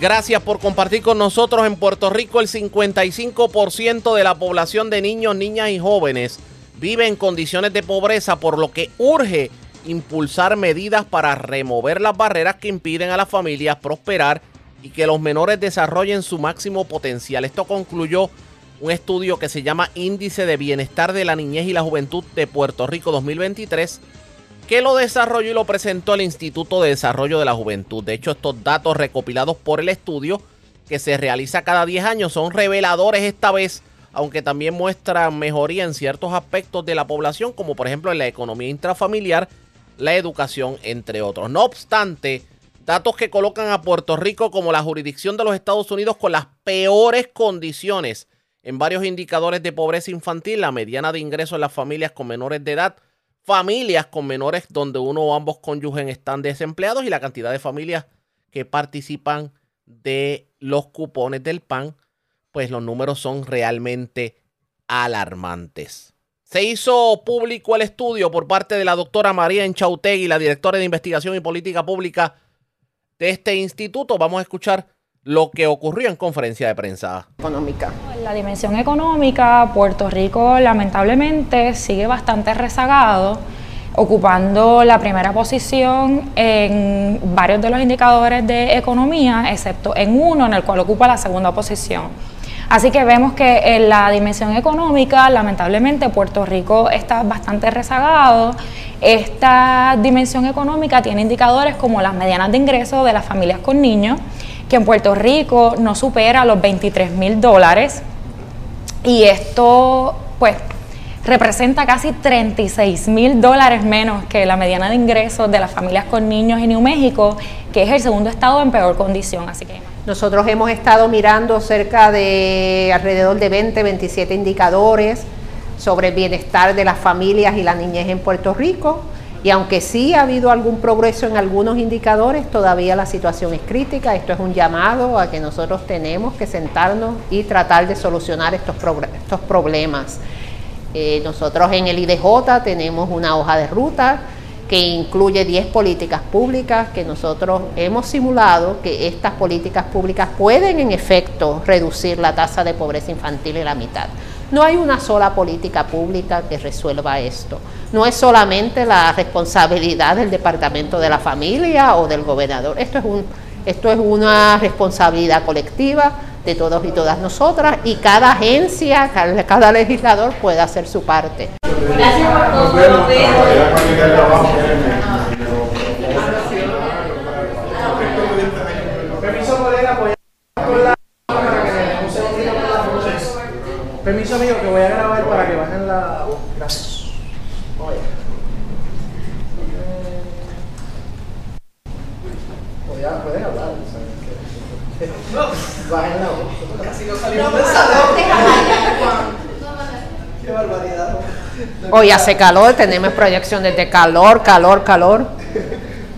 S2: Gracias por compartir con nosotros. En Puerto Rico el 55% de la población de niños, niñas y jóvenes vive en condiciones de pobreza, por lo que urge impulsar medidas para remover las barreras que impiden a las familias prosperar y que los menores desarrollen su máximo potencial. Esto concluyó un estudio que se llama Índice de Bienestar de la Niñez y la Juventud de Puerto Rico 2023, que lo desarrolló y lo presentó el Instituto de Desarrollo de la Juventud. De hecho, estos datos recopilados por el estudio, que se realiza cada 10 años, son reveladores esta vez, aunque también muestran mejoría en ciertos aspectos de la población, como por ejemplo en la economía intrafamiliar, la educación, entre otros. No obstante, datos que colocan a Puerto Rico como la jurisdicción de los Estados Unidos con las peores condiciones en varios indicadores de pobreza infantil, la mediana de ingresos en las familias con menores de edad, familias con menores donde uno o ambos cónyuges están desempleados y la cantidad de familias que participan de los cupones del PAN, pues los números son realmente alarmantes. Se hizo público el estudio por parte de la doctora María Enchautegui, la directora de investigación y política pública de este instituto. Vamos a escuchar lo que ocurrió en conferencia de prensa.
S7: Económica. La dimensión económica, Puerto Rico lamentablemente sigue bastante rezagado, ocupando la primera posición en varios de los indicadores de economía, excepto en uno en el cual ocupa la segunda posición. Así que vemos que en la dimensión económica, lamentablemente, Puerto Rico está bastante rezagado. Esta dimensión económica tiene indicadores como las medianas de ingresos de las familias con niños, que en Puerto Rico no supera los 23 mil dólares y esto pues representa casi 36 mil dólares menos que la mediana de ingresos de las familias con niños en New México, que es el segundo estado en peor condición. Así que
S8: nosotros hemos estado mirando cerca de alrededor de 20, 27 indicadores sobre el bienestar de las familias y la niñez en Puerto Rico. Y aunque sí ha habido algún progreso en algunos indicadores, todavía la situación es crítica. Esto es un llamado a que nosotros tenemos que sentarnos y tratar de solucionar estos, problemas. Eh, nosotros en el IDJ tenemos una hoja de ruta que incluye 10 políticas públicas que nosotros hemos simulado que estas políticas públicas pueden en efecto reducir la tasa de pobreza infantil en la mitad. No hay una sola política pública que resuelva esto. No es solamente la responsabilidad del Departamento de la Familia o del gobernador. Esto es, un, esto es una responsabilidad colectiva de todos y todas nosotras y cada agencia, cada, legislador puede hacer su parte. Gracias por todo.
S9: Permiso amigo que voy a grabar para que bajen la voz. Gracias. Pueden hablar. Bajen la voz. Casi no salimos de Qué barbaridad.
S8: Hoy hace calor, tenemos proyecciones de calor, calor, calor.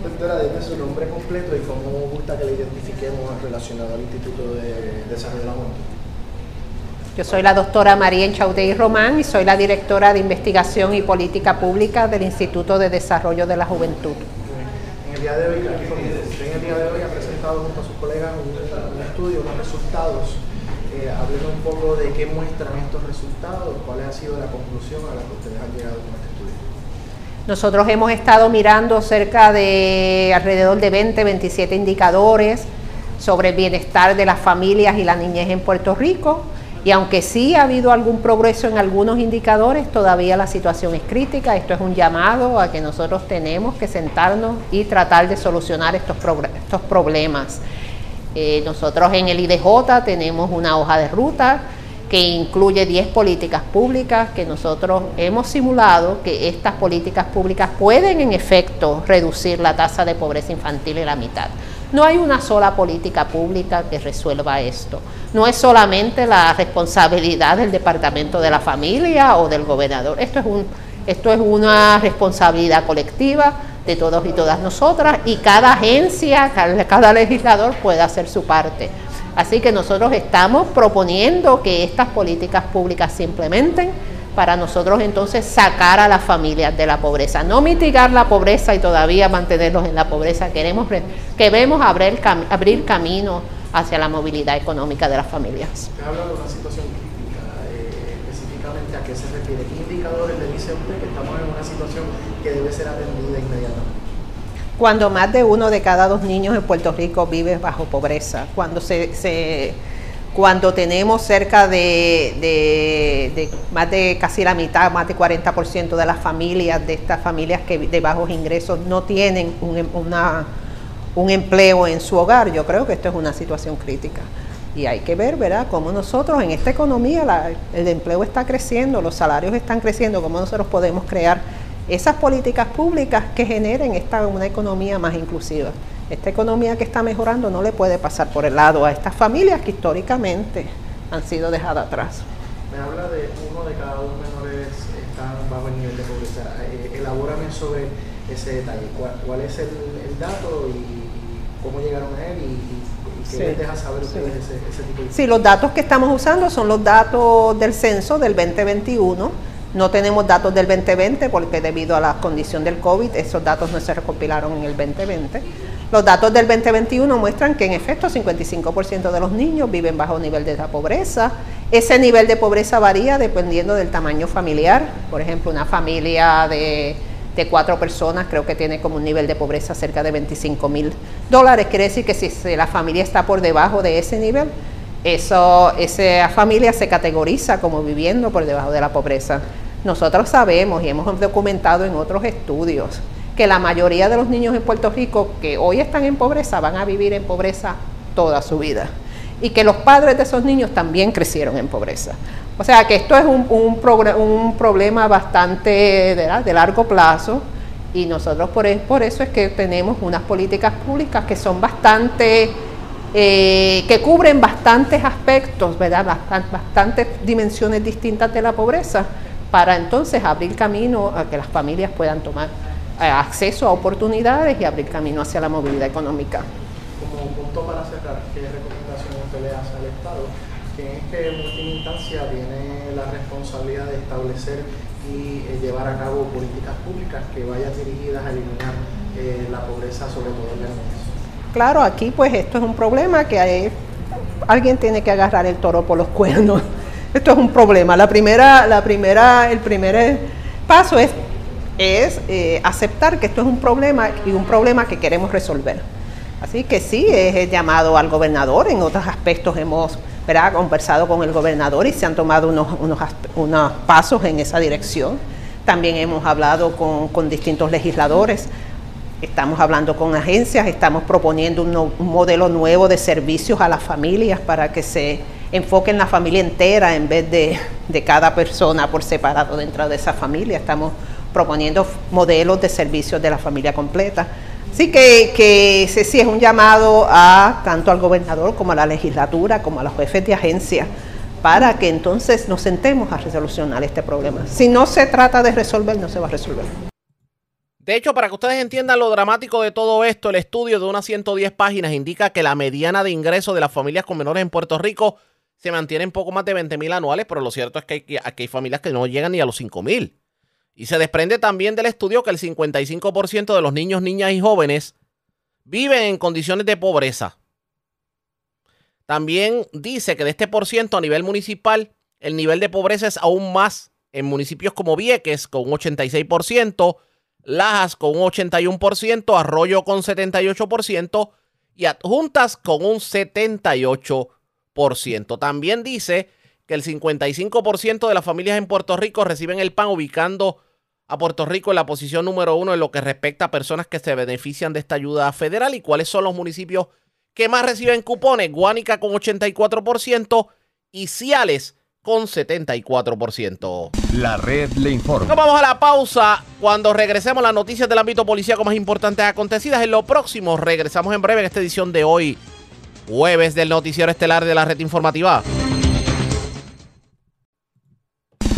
S9: Doctora, dime su nombre completo y cómo gusta que le identifiquemos relacionado al Instituto de Desarrollo de la Juventud.
S8: Yo soy la doctora María Enchaudey Román y soy la directora de Investigación y Política Pública del Instituto de Desarrollo de la Juventud.
S9: En el día de hoy, en el día de hoy ha presentado junto a sus colegas un, estudio, unos resultados. Eh, un poco de qué muestran estos resultados, cuál ha sido la conclusión a la que ustedes han llegado con este estudio.
S8: Nosotros hemos estado mirando cerca de alrededor de 20, 27 indicadores sobre el bienestar de las familias y la niñez en Puerto Rico y aunque sí ha habido algún progreso en algunos indicadores, todavía la situación es crítica. Esto es un llamado a que nosotros tenemos que sentarnos y tratar de solucionar estos, estos problemas. Eh, nosotros en el IDJ tenemos una hoja de ruta que incluye 10 políticas públicas que nosotros hemos simulado que estas políticas públicas pueden en efecto reducir la tasa de pobreza infantil en la mitad. No hay una sola política pública que resuelva esto. No es solamente la responsabilidad del Departamento de la Familia o del gobernador. Esto es, un, esto es una responsabilidad colectiva de todos y todas nosotras y cada agencia, cada legislador puede hacer su parte. Así que nosotros estamos proponiendo que estas políticas públicas se implementen para nosotros entonces sacar a las familias de la pobreza, no mitigar la pobreza y todavía mantenerlos en la pobreza, queremos que vemos abrir, abrir camino hacia la movilidad económica de las familias.
S9: Habla de una situación crítica, eh, específicamente a qué se refiere, qué indicadores le dice usted que estamos en una situación que debe ser atendida inmediatamente.
S8: Cuando más de uno de cada dos niños en Puerto Rico vive bajo pobreza, cuando se, cuando tenemos cerca de, más de casi la mitad, más de 40% de las familias, de estas familias que de bajos ingresos no tienen un, una, un empleo en su hogar, yo creo que esto es una situación crítica. Y hay que ver, ¿verdad?, cómo nosotros en esta economía el empleo está creciendo, los salarios están creciendo, cómo nosotros podemos crear esas políticas públicas que generen esta, una economía más inclusiva. Esta economía que está mejorando no le puede pasar por el lado a estas familias que históricamente han sido dejadas atrás.
S9: Me habla de uno de cada dos menores están bajo el nivel de pobreza. Eh, elabórame sobre ese detalle. ¿Cuál, es el, dato y, cómo llegaron a él y, les deja saber ustedes ese, ese tipo de
S8: Sí, los datos que estamos usando son los datos del censo del 2021 no tenemos datos del 2020 porque debido a la condición del COVID esos datos no se recopilaron en el 2020. Los datos del 2021 muestran que en efecto 55% de los niños viven bajo nivel de pobreza. Ese nivel de pobreza varía dependiendo del tamaño familiar. Por ejemplo, una familia de, cuatro personas creo que tiene como un nivel de pobreza cerca de 25 mil dólares. Quiere decir que si la familia está por debajo de ese nivel, esa familia se categoriza como viviendo por debajo de la pobreza. Nosotros sabemos y hemos documentado en otros estudios que la mayoría de los niños en Puerto Rico que hoy están en pobreza van a vivir en pobreza toda su vida y que los padres de esos niños también crecieron en pobreza. O sea que esto es un, problema bastante de, largo plazo y nosotros por, por, eso es que tenemos unas políticas públicas que son bastante, eh, que cubren bastantes aspectos, ¿verdad? bastantes dimensiones distintas de la pobreza para entonces abrir camino a que las familias puedan tomar eh, acceso a oportunidades y abrir camino hacia la movilidad económica.
S9: Como punto para cerrar, ¿qué recomendación usted le hace al Estado? Que en última instancia viene la responsabilidad de establecer y eh, llevar a cabo políticas públicas que vayan dirigidas a eliminar eh, la pobreza, sobre todo en la niñez.
S8: Claro, aquí pues esto es un problema que hay, alguien tiene que agarrar el toro por los cuernos esto es un problema. La primera, la primera, el primer paso es, es eh, aceptar que esto es un problema y un problema que queremos resolver. Así que sí, es llamado al gobernador, en otros aspectos hemos conversado con el gobernador y se han tomado unos, unos, pasos en esa dirección. También hemos hablado con, con distintos legisladores, estamos hablando con agencias, estamos proponiendo un modelo nuevo de servicios a las familias para que se enfoque en la familia entera en vez de, cada persona por separado dentro de esa familia. Estamos proponiendo modelos de servicios de la familia completa. Así que, que sí es un llamado a tanto al gobernador como a la legislatura, como a los jefes de agencia, para que entonces nos sentemos a resolucionar este problema. Si no se trata de resolver, no se va a resolver.
S2: De hecho, para que ustedes entiendan lo dramático de todo esto, el estudio de unas 110 páginas indica que la mediana de ingresos de las familias con menores en Puerto Rico se mantienen poco más de 20 mil anuales, pero lo cierto es que hay, aquí hay familias que no llegan ni a los 5 mil. Y se desprende también del estudio que el 55% de los niños, niñas y jóvenes viven en condiciones de pobreza. También dice que de este por ciento a nivel municipal, el nivel de pobreza es aún más en municipios como Vieques con un 86%, Lajas con un 81%, Arroyo con 78% y Adjuntas con un 78%. También dice que el 55% de las familias en Puerto Rico reciben el PAN ubicando a Puerto Rico en la posición número uno en lo que respecta a personas que se benefician de esta ayuda federal y cuáles son los municipios que más reciben cupones. Guánica con 84% y Ciales con 74%.
S6: La red le informa.
S2: Nos vamos a la pausa. Cuando regresemos las noticias del ámbito policíaco más importantes acontecidas en lo próximo, regresamos en breve en esta edición de hoy, jueves del noticiero estelar de la red informativa.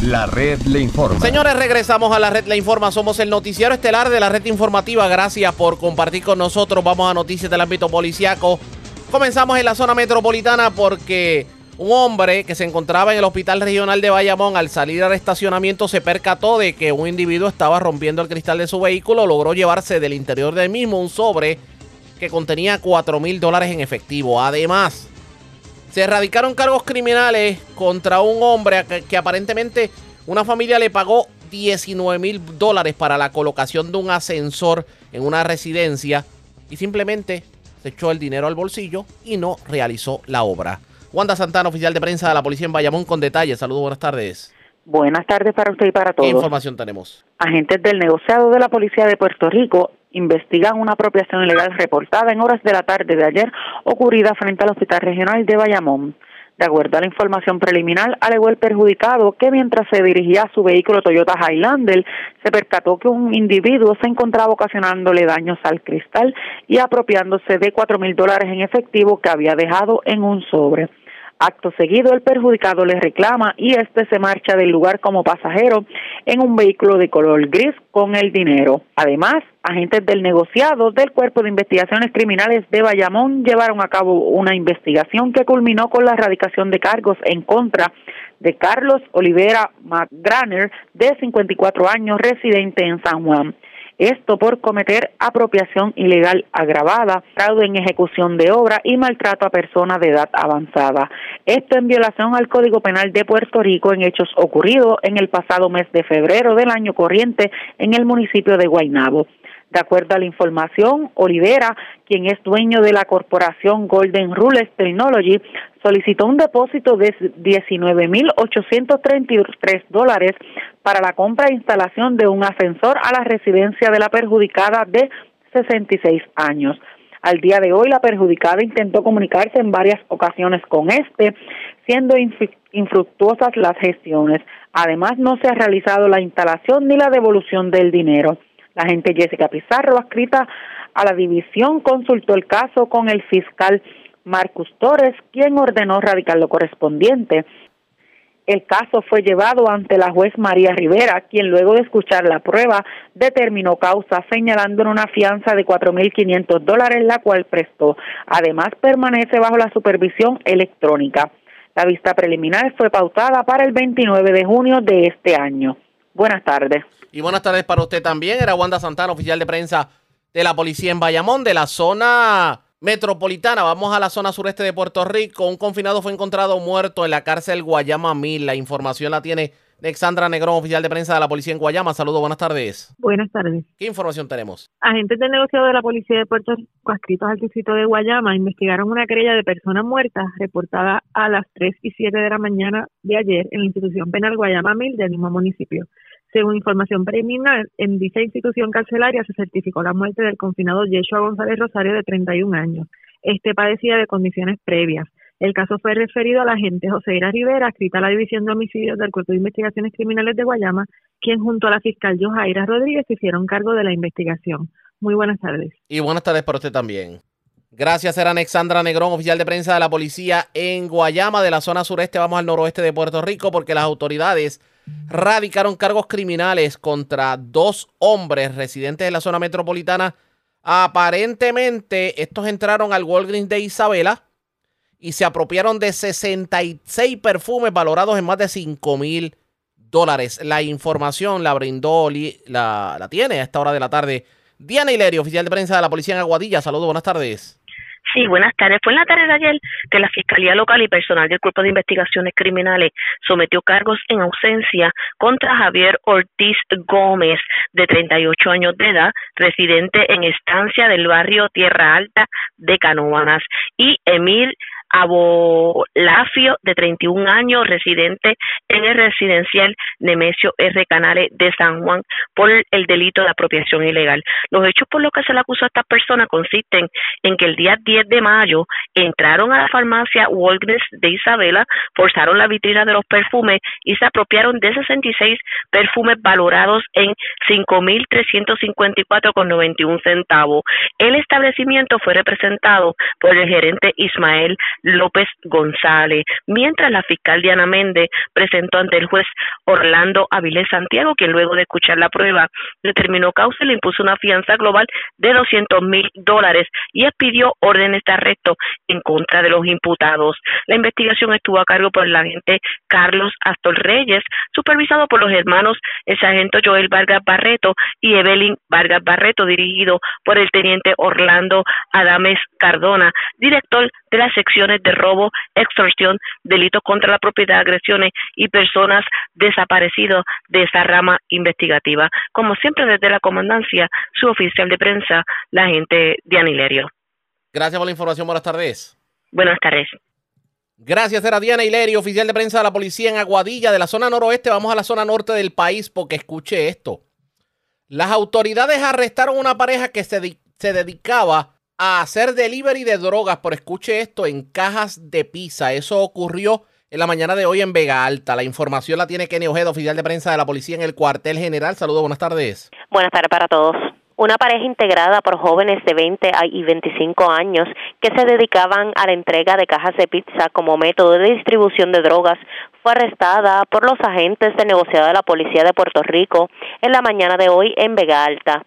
S6: La red le informa.
S2: Señores, regresamos a la red le informa. Somos el noticiero estelar de la red informativa. Gracias por compartir con nosotros. Vamos a noticias del ámbito policíaco. Comenzamos en la zona metropolitana porque un hombre que se encontraba en el hospital regional de Bayamón al salir al estacionamiento se percató de que un individuo estaba rompiendo el cristal de su vehículo. Logró llevarse del interior del mismo un sobre que contenía 4 mil dólares en efectivo. Además, se erradicaron cargos criminales contra un hombre que, que aparentemente una familia le pagó 19 mil dólares para la colocación de un ascensor en una residencia y simplemente se echó el dinero al bolsillo y no realizó la obra. Wanda Santana, oficial de prensa de la policía en Bayamón, con detalles. Saludos, buenas tardes.
S10: Buenas tardes para usted y para todos.
S2: ¿Qué información tenemos?
S10: Agentes del negociado de la Policía de Puerto Rico investigan una apropiación ilegal reportada en horas de la tarde de ayer ocurrida frente al Hospital Regional de Bayamón. De acuerdo a la información preliminar, alegó el perjudicado que mientras se dirigía a su vehículo Toyota Highlander, se percató que un individuo se encontraba ocasionándole daños al cristal y apropiándose de cuatro mil dólares en efectivo que había dejado en un sobre. Acto seguido, el perjudicado le reclama y este se marcha del lugar como pasajero en un vehículo de color gris con el dinero. Además, agentes del negociado del Cuerpo de Investigaciones Criminales de Bayamón llevaron a cabo una investigación que culminó con la erradicación de cargos en contra de Carlos Olivera McGraner, de 54 años, residente en San Juan. Esto por cometer apropiación ilegal agravada, fraude en ejecución de obra y maltrato a personas de edad avanzada. Esto en violación al Código Penal de Puerto Rico en hechos ocurridos en el pasado mes de febrero del año corriente en el municipio de Guaynabo. De acuerdo a la información, Olivera, quien es dueño de la corporación Golden Rules Technology, solicitó un depósito de 19.833 dólares para la compra e instalación de un ascensor a la residencia de la perjudicada de 66 años. Al día de hoy, la perjudicada intentó comunicarse en varias ocasiones con este, siendo infructuosas las gestiones. Además, no se ha realizado la instalación ni la devolución del dinero. La agente Jessica Pizarro, adscrita a la división, consultó el caso con el fiscal Marcus Torres, quien ordenó radicar lo correspondiente. El caso fue llevado ante la juez María Rivera, quien luego de escuchar la prueba determinó causa señalando una fianza de 4.500 dólares, la cual prestó. Además, permanece bajo la supervisión electrónica. La vista preliminar fue pautada para el 29 de junio de este año. Buenas tardes.
S2: Y buenas tardes para usted también. Era Wanda Santana, oficial de prensa de la policía en Bayamón, de la zona metropolitana. Vamos a la zona sureste de Puerto Rico. Un confinado fue encontrado muerto en la cárcel Guayama Mil. La información la tiene Alexandra Negrón, oficial de prensa de la policía en Guayama. Saludos, buenas tardes.
S11: Buenas tardes.
S2: ¿Qué información tenemos?
S11: Agentes del negociado de la policía de Puerto Rico, adscritos al distrito de Guayama, investigaron una querella de personas muertas reportada a las 3 y 7 de la mañana de ayer en la institución penal Guayama Mil del mismo municipio. Según información preliminar, en dicha institución carcelaria se certificó la muerte del confinado Yeshua González Rosario de 31 años. Este padecía de condiciones previas. El caso fue referido a la agente José Ira Rivera, escrita a la División de Homicidios del Cuerpo de Investigaciones Criminales de Guayama, quien junto a la fiscal Johaira Rodríguez hicieron cargo de la investigación. Muy buenas tardes.
S2: Y buenas tardes para usted también. Gracias, era Alexandra Negrón, oficial de prensa de la policía en Guayama, de la zona sureste. Vamos al noroeste de Puerto Rico porque las autoridades radicaron cargos criminales contra dos hombres residentes de la zona metropolitana. Aparentemente, estos entraron al Walgreens de Isabela y se apropiaron de 66 perfumes valorados en más de 5 mil dólares. La información la brindó, la, la tiene a esta hora de la tarde Diana Hilerio, oficial de prensa de la policía en Aguadilla. Saludos, buenas tardes.
S12: Sí, buenas tardes. Fue en la tarde de ayer que la Fiscalía Local y personal del Cuerpo de Investigaciones Criminales sometió cargos en ausencia contra Javier Ortiz Gómez, de 38 años de edad, residente en estancia del barrio Tierra Alta de Canóvanas, y Emil Abolafio, de 31 años, residente en el residencial Nemesio R. Canales de San Juan, por el delito de apropiación ilegal. Los hechos por los que se le acusó a esta persona consisten en que el día 10 de mayo entraron a la farmacia Walgreens de Isabela, forzaron la vitrina de los perfumes y se apropiaron de 66 perfumes valorados en 5.354,91 centavos. El establecimiento fue representado por el gerente Ismael López González, mientras la fiscal Diana Méndez presentó ante el juez Orlando Avilés Santiago, quien luego de escuchar la prueba determinó causa y le impuso una fianza global de 200 mil dólares y expidió órdenes de arresto en contra de los imputados. La investigación estuvo a cargo por el agente Carlos Astor Reyes, supervisado por los hermanos el sargento Joel Vargas Barreto y Evelyn Vargas Barreto, dirigido por el teniente Orlando Adames Cardona, director de las secciones de robo, extorsión, delitos contra la propiedad, agresiones y personas desaparecidas de esa rama investigativa. Como siempre desde la comandancia, su oficial de prensa, la agente Diana Hilerio.
S2: Gracias por la información. Buenas tardes.
S12: Buenas tardes.
S2: Gracias, era Diana Hilerio, oficial de prensa de la policía en Aguadilla, de la zona noroeste. Vamos a la zona norte del país porque escuche esto. Las autoridades arrestaron una pareja que se, se dedicaba a hacer delivery de drogas, por escuche esto, en cajas de pizza. Eso ocurrió en la mañana de hoy en Vega Alta. La información la tiene Kenny Ojeda, oficial de prensa de la policía en el cuartel general. Saludos, buenas tardes.
S13: Buenas tardes para todos. Una pareja integrada por jóvenes de 20 y 25 años que se dedicaban a la entrega de cajas de pizza como método de distribución de drogas fue arrestada por los agentes de negociado de la Policía de Puerto Rico en la mañana de hoy en Vega Alta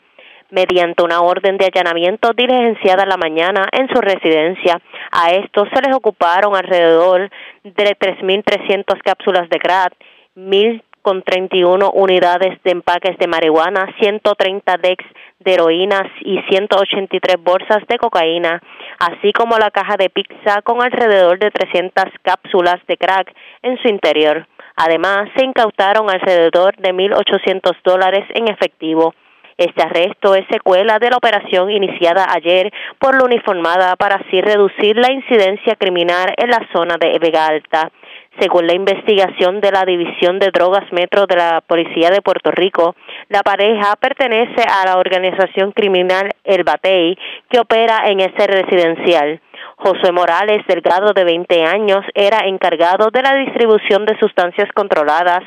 S13: mediante una orden de allanamiento diligenciada en la mañana en su residencia. A estos se les ocuparon alrededor de 3.300 cápsulas de crack, 1.000 con 31 unidades de empaques de marihuana, 130 dex de heroína y 183 bolsas de cocaína, así como la caja de pizza con alrededor de 300 cápsulas de crack en su interior. Además, se incautaron alrededor de 1.800 dólares en efectivo. Este arresto es secuela de la operación iniciada ayer por la uniformada para así reducir la incidencia criminal en la zona de Vega Alta. Según la investigación de la División de Drogas Metro de la Policía de Puerto Rico, la pareja pertenece a la organización criminal El Batey, que opera en ese residencial. José Morales, Delgado, de 20 años, era encargado de la distribución de sustancias controladas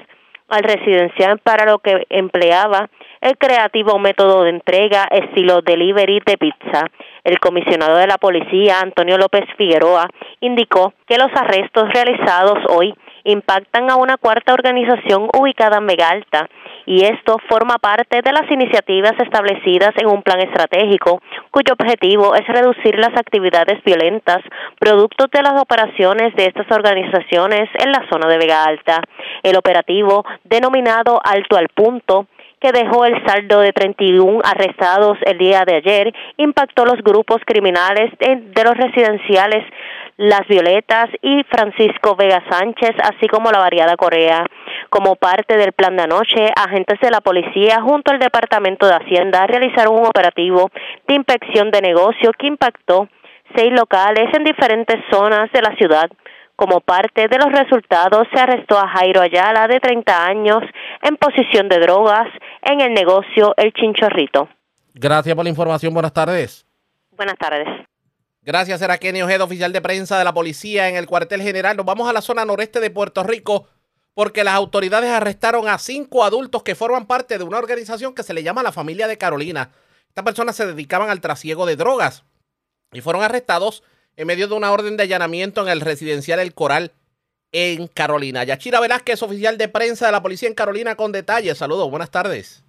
S13: al residencial para lo que empleaba el creativo método de entrega estilo delivery de pizza. El comisionado de la policía, Antonio López Figueroa, indicó que los arrestos realizados hoy impactan a una cuarta organización ubicada en Megalta y esto forma parte de las iniciativas establecidas en un plan estratégico cuyo objetivo es reducir las actividades violentas producto de las operaciones de estas organizaciones en la zona de Vega Alta. El operativo, denominado Alto al Punto, que dejó el saldo de 31 arrestados el día de ayer, impactó los grupos criminales de, los residenciales Las Violetas y Francisco Vega Sánchez, así como la variada Corea. Como parte del plan de anoche, agentes de la policía junto al Departamento de Hacienda realizaron un operativo de inspección de negocio que impactó seis locales en diferentes zonas de la ciudad como parte de los resultados, se arrestó a Jairo Ayala, de 30 años, en posición de drogas en el negocio El Chinchorrito.
S2: Gracias por la información. Buenas tardes.
S13: Buenas tardes.
S2: Gracias, era Kenny Ojeda, oficial de prensa de la policía en el cuartel general. Nos vamos a la zona noreste de Puerto Rico porque las autoridades arrestaron a cinco adultos que forman parte de una organización que se le llama la familia de Carolina. Estas personas se dedicaban al trasiego de drogas y fueron arrestados en medio de una orden de allanamiento en el residencial El Coral en Carolina. Yachira Velázquez, oficial de prensa de la policía en Carolina, con detalles. Saludos, buenas tardes.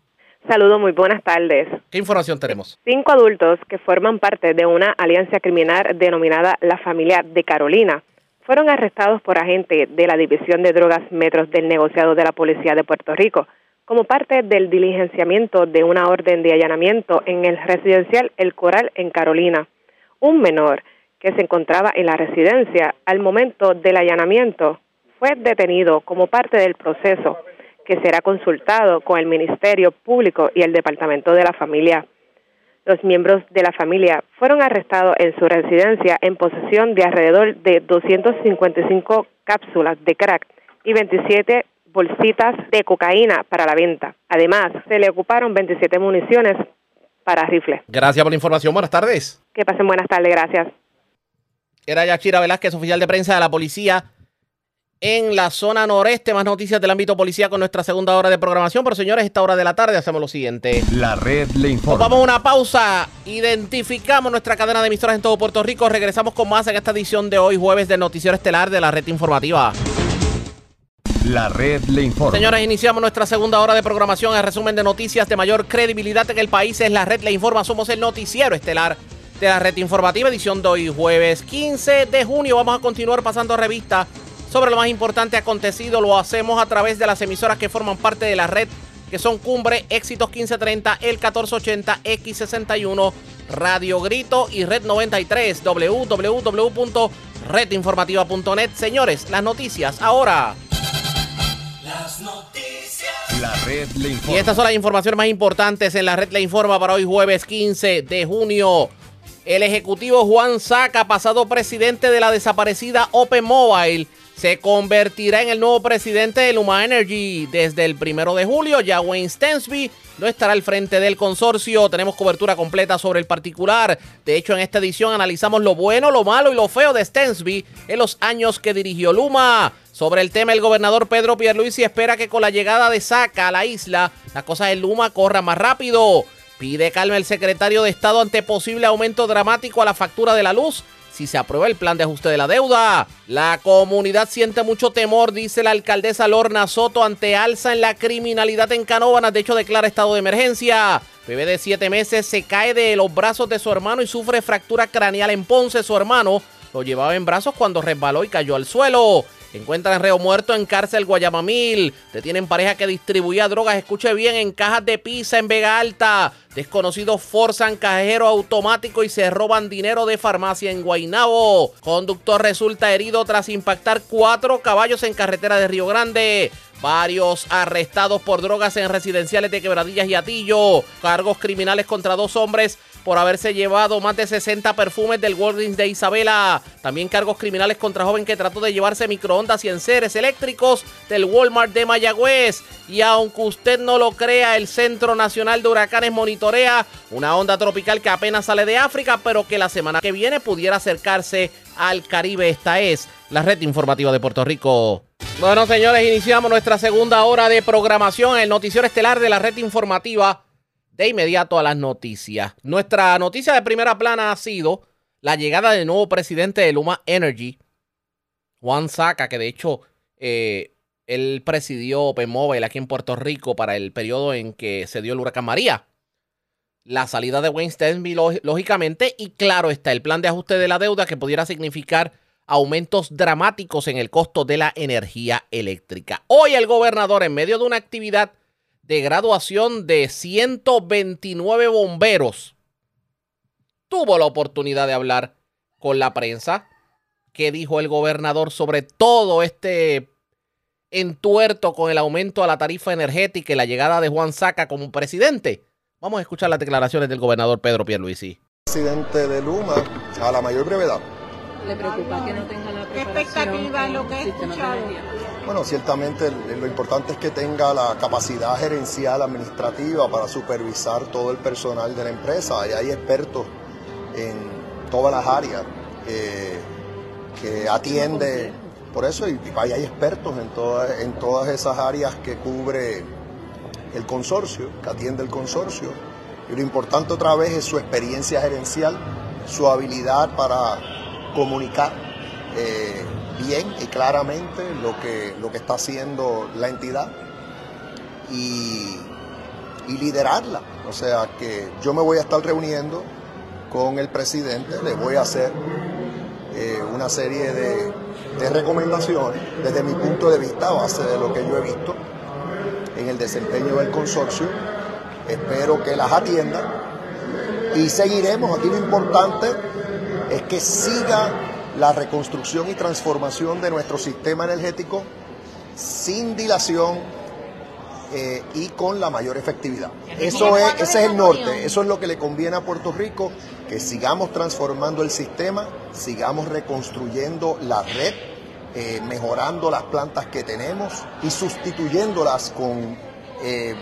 S14: Saludos, muy buenas tardes.
S2: ¿Qué información tenemos?
S14: Cinco adultos que forman parte de una alianza criminal denominada La Familia de Carolina fueron arrestados por agentes de la División de Drogas Metros del Negociado de la Policía de Puerto Rico como parte del diligenciamiento de una orden de allanamiento en el residencial El Coral en Carolina. Un menor que se encontraba en la residencia al momento del allanamiento fue detenido como parte del proceso que será consultado con el Ministerio Público y el Departamento de la Familia. Los miembros de la familia fueron arrestados en su residencia en posesión de alrededor de 255 cápsulas de crack y 27 bolsitas de cocaína para la venta. Además, se le ocuparon 27 municiones para rifles.
S2: Gracias por la información. Buenas tardes.
S14: Que pasen buenas tardes. Gracias.
S2: Era Yachira Velázquez, oficial de prensa de la policía en la zona noreste. Más noticias del ámbito policía con nuestra segunda hora de programación. Pero señores, esta hora de la tarde hacemos lo siguiente.
S6: La red le informa.
S2: Nos vamos a una pausa. Identificamos nuestra cadena de emisoras en todo Puerto Rico. Regresamos con más en esta edición de hoy, jueves, del Noticiero Estelar de la red informativa.
S6: La red le informa.
S2: Señores, iniciamos nuestra segunda hora de programación. El resumen de noticias de mayor credibilidad en el país es la red le informa. Somos el noticiero estelar de la red informativa, edición de hoy, jueves 15 de junio. Vamos a continuar pasando revista sobre lo más importante acontecido. Lo hacemos a través de las emisoras que forman parte de la red, que son Cumbre, Éxitos 1530, El 1480, X61, Radio Grito y Red 93, www.redinformativa.net. Señores, las noticias ahora.
S1: Las noticias.
S6: La red le
S2: Y
S6: informa.
S2: estas son las informaciones más importantes en la red Le Informa para hoy jueves 15 de junio. El ejecutivo Juan Saca, pasado presidente de la desaparecida Open Mobile, se convertirá en el nuevo presidente de Luma Energy. Desde el primero de julio, ya Wayne Stensby no estará al frente del consorcio. Tenemos cobertura completa sobre el particular. De hecho, en esta edición analizamos lo bueno, lo malo y lo feo de Stensby en los años que dirigió Luma. Sobre el tema, el gobernador Pedro Pierluisi espera que con la llegada de Saca a la isla, la cosa de Luma corra más rápido. Pide calma el secretario de Estado ante posible aumento dramático a la factura de la luz si se aprueba el plan de ajuste de la deuda. La comunidad siente mucho temor, dice la alcaldesa Lorna Soto, ante alza en la criminalidad en Canóvanas. De hecho, declara estado de emergencia. Bebé de siete meses se cae de los brazos de su hermano y sufre fractura craneal en Ponce. Su hermano lo llevaba en brazos cuando resbaló y cayó al suelo. Encuentran reo muerto en cárcel Guayamamil. Detienen pareja que distribuía drogas, escuche bien, en cajas de pizza en Vega Alta. Desconocidos forzan cajero automático y se roban dinero de farmacia en Guaynabo. Conductor resulta herido tras impactar cuatro caballos en carretera de Río Grande. Varios arrestados por drogas en residenciales de Quebradillas y Atillo. Cargos criminales contra dos hombres por haberse llevado más de 60 perfumes del Walgreens de Isabela. También cargos criminales contra joven que trató de llevarse microondas y enseres eléctricos del Walmart de Mayagüez. Y aunque usted no lo crea, el Centro Nacional de Huracanes monitorea una onda tropical que apenas sale de África, pero que la semana que viene pudiera acercarse al Caribe. Esta es la red informativa de Puerto Rico. Bueno, señores, iniciamos nuestra segunda hora de programación, el noticiero estelar de la red informativa. De inmediato a las noticias. Nuestra noticia de primera plana ha sido la llegada del nuevo presidente de Luma Energy, Juan Saca, que de hecho eh, él presidió Open Mobile aquí en Puerto Rico para el periodo en que se dio el huracán María. La salida de Wayne Stensby, ló- lógicamente, y claro está el plan de ajuste de la deuda que pudiera significar aumentos dramáticos en el costo de la energía eléctrica. Hoy el gobernador, en medio de una actividad de graduación de 129 bomberos, tuvo la oportunidad de hablar con la prensa. ¿Qué dijo el gobernador sobre todo este entuerto con el aumento a la tarifa energética y la llegada de Juan Saca como presidente? Vamos a escuchar las declaraciones del gobernador Pedro Pierluisi.
S15: presidente de Luma a la mayor brevedad.
S16: ¿Le preocupa que no tenga la
S17: ¿Qué expectativa en lo que he escuchado?
S15: Bueno, ciertamente lo importante es que tenga la capacidad gerencial administrativa para supervisar todo el personal de la empresa. Y hay expertos en todas las áreas eh, que atiende. Por eso, y y hay expertos en, todas en todas esas áreas que cubre el consorcio, que atiende el consorcio. Y lo importante otra vez es su experiencia gerencial, su habilidad para comunicar eh, bien y claramente lo que, lo que está haciendo la entidad y, liderarla. O sea que yo me voy a estar reuniendo con el presidente, le voy a hacer eh, una serie de, de recomendaciones desde mi punto de vista, a base de lo que yo he visto en el desempeño del consorcio. Espero que las atienda y seguiremos. Aquí lo importante es que siga la reconstrucción y transformación de nuestro sistema energético sin dilación, eh, y con la mayor efectividad. Eso es, ese es el norte, eso es lo que le conviene a Puerto Rico, que sigamos transformando el sistema, sigamos reconstruyendo la red, eh, mejorando las plantas que tenemos y sustituyéndolas con eh,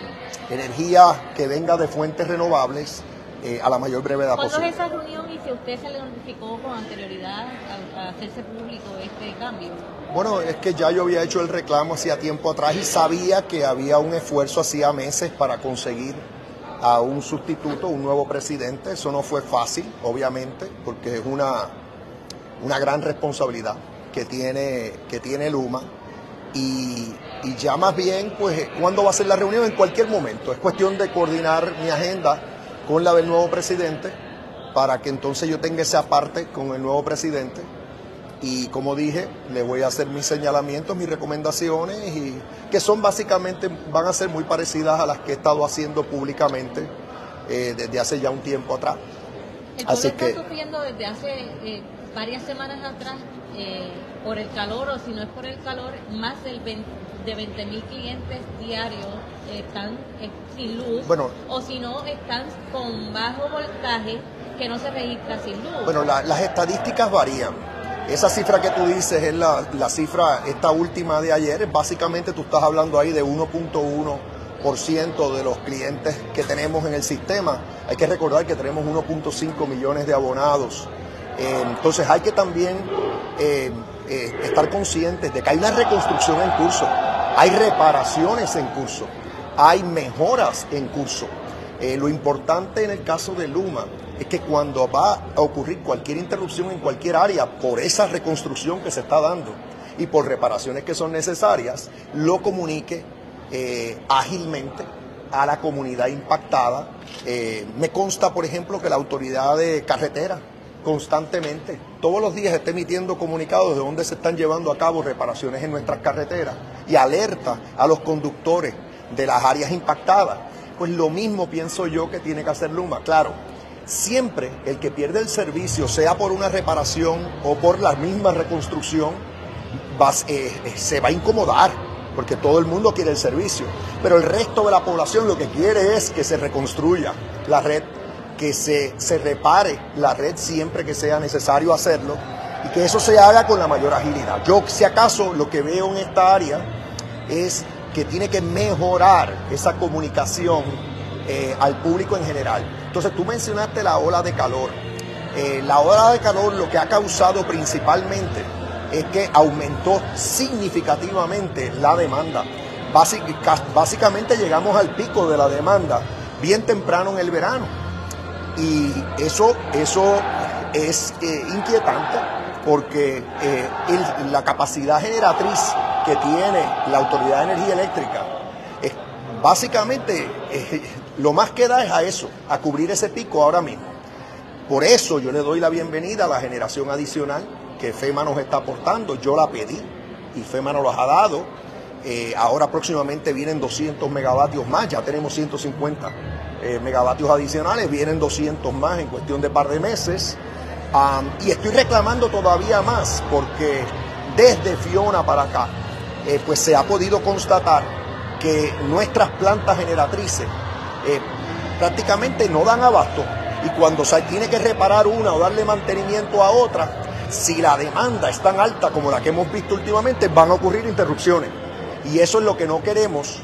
S15: energía que venga de fuentes renovables eh, a la mayor brevedad
S16: ¿Cuándo
S15: posible.
S16: es esa reunión y si usted se le notificó con anterioridad a, a hacerse público este cambio?
S15: Bueno, es que ya yo había hecho el reclamo hacía tiempo atrás y sabía que había un esfuerzo hacía meses para conseguir a un sustituto, un nuevo presidente. Eso no fue fácil, obviamente, porque es una, una gran responsabilidad que tiene, que tiene Luma. Y, y ya más bien, pues, ¿cuándo va a ser la reunión? En cualquier momento. Es cuestión de coordinar mi agenda con la del nuevo presidente para que entonces yo tenga esa parte con el nuevo presidente y como dije, le voy a hacer mis señalamientos, mis recomendaciones, y que son básicamente, van a ser muy parecidas a las que he estado haciendo públicamente eh, desde hace ya un tiempo atrás.
S16: El
S15: Así
S16: pueblo
S15: que,
S16: está sufriendo desde hace eh, varias semanas atrás eh, por el calor, o si no es por el calor, más del 20 de 20 mil clientes diarios están eh, sin luz,
S15: Bueno.
S16: o si no, están con bajo voltaje que no se registra sin luz.
S15: bueno, la- las estadísticas varían. Esa cifra que tú dices es la, la cifra, esta última de ayer, básicamente tú estás hablando ahí de 1.1% de los clientes que tenemos en el sistema. Hay que recordar que tenemos 1.5 millones de abonados. Eh, entonces hay que también eh, eh, estar conscientes de que hay una reconstrucción en curso, hay reparaciones en curso, hay mejoras en curso. Eh, lo importante en el caso de Luma es que cuando va a ocurrir cualquier interrupción en cualquier área por esa reconstrucción que se está dando y por reparaciones que son necesarias, lo comunique eh, ágilmente a la comunidad impactada. Eh, me consta, por ejemplo, que la autoridad de carretera constantemente, todos los días está emitiendo comunicados de dónde se están llevando a cabo reparaciones en nuestras carreteras y alerta a los conductores de las áreas impactadas. Pues lo mismo pienso yo que tiene que hacer Luma. Claro, siempre el que pierde el servicio, sea por una reparación o por la misma reconstrucción, eh, se va a incomodar, porque todo el mundo quiere el servicio. Pero el resto de la población lo que quiere es que se reconstruya la red, que se, se repare la red siempre que sea necesario hacerlo y que eso se haga con la mayor agilidad. Yo, si acaso, lo que veo en esta área es que tiene que mejorar esa comunicación eh, al público en general. Entonces tú mencionaste la ola de calor. Eh, la ola de calor lo que ha causado principalmente es que aumentó significativamente la demanda. Básic- ca- básicamente llegamos al pico de la demanda bien temprano en el verano. Y eso, eso es eh, inquietante porque la capacidad generatriz que tiene la Autoridad de Energía Eléctrica es básicamente eh, lo más que da es a eso, a cubrir ese pico ahora mismo. Por eso yo le doy la bienvenida a la generación adicional que FEMA nos está aportando. Yo la pedí y FEMA nos los ha dado. Eh, ahora próximamente vienen 200 megavatios más, ya tenemos 150 eh, megavatios adicionales, vienen 200 más en cuestión de par de meses. Y estoy reclamando todavía más porque desde Fiona para acá, eh, pues se ha podido constatar que nuestras plantas generatrices eh, prácticamente no dan abasto y cuando se tiene que reparar una o darle mantenimiento a otra, si la demanda es tan alta como la que hemos visto últimamente, van a ocurrir interrupciones. Y eso es lo que no queremos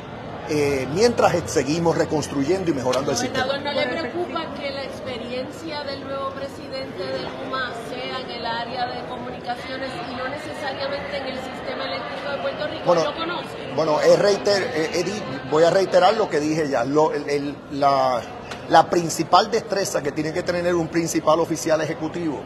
S15: eh, mientras seguimos reconstruyendo y mejorando el sistema.
S17: ¿no le preocupa que la experiencia del nuevo presidente de Luma sea en el área de comunicaciones y no necesariamente en el sistema eléctrico de Puerto Rico?
S15: Bueno,
S17: ¿Lo conoce?
S15: Bueno, es reiter- eh, voy a reiterar lo que dije ya. Lo- el- el- la, la principal destreza que tiene que tener un principal oficial ejecutivo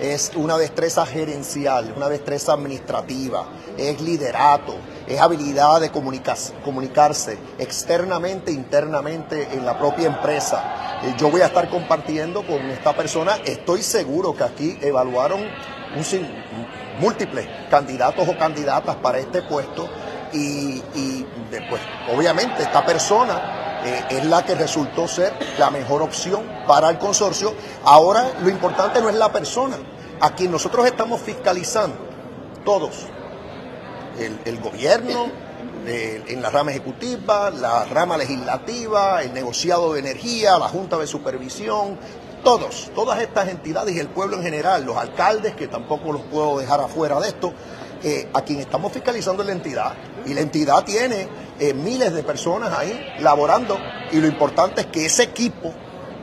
S15: es una destreza gerencial, una destreza administrativa, es liderato, es habilidad de comunica- comunicarse externamente, internamente en la propia empresa. Eh, yo voy a estar compartiendo con esta persona, estoy seguro que aquí evaluaron un múltiples candidatos o candidatas para este puesto y, y después, obviamente, esta persona eh, es la que resultó ser la mejor opción para el consorcio. Ahora, lo importante no es la persona, a quien nosotros estamos fiscalizando, todos, el, el gobierno, en la rama ejecutiva, la rama legislativa, el negociado de energía, la Junta de Supervisión, todos, todas estas entidades y el pueblo en general, los alcaldes, que tampoco los puedo dejar afuera de esto, eh, a quien estamos fiscalizando es la entidad. Y la entidad tiene eh, miles de personas ahí laborando y lo importante es que ese equipo,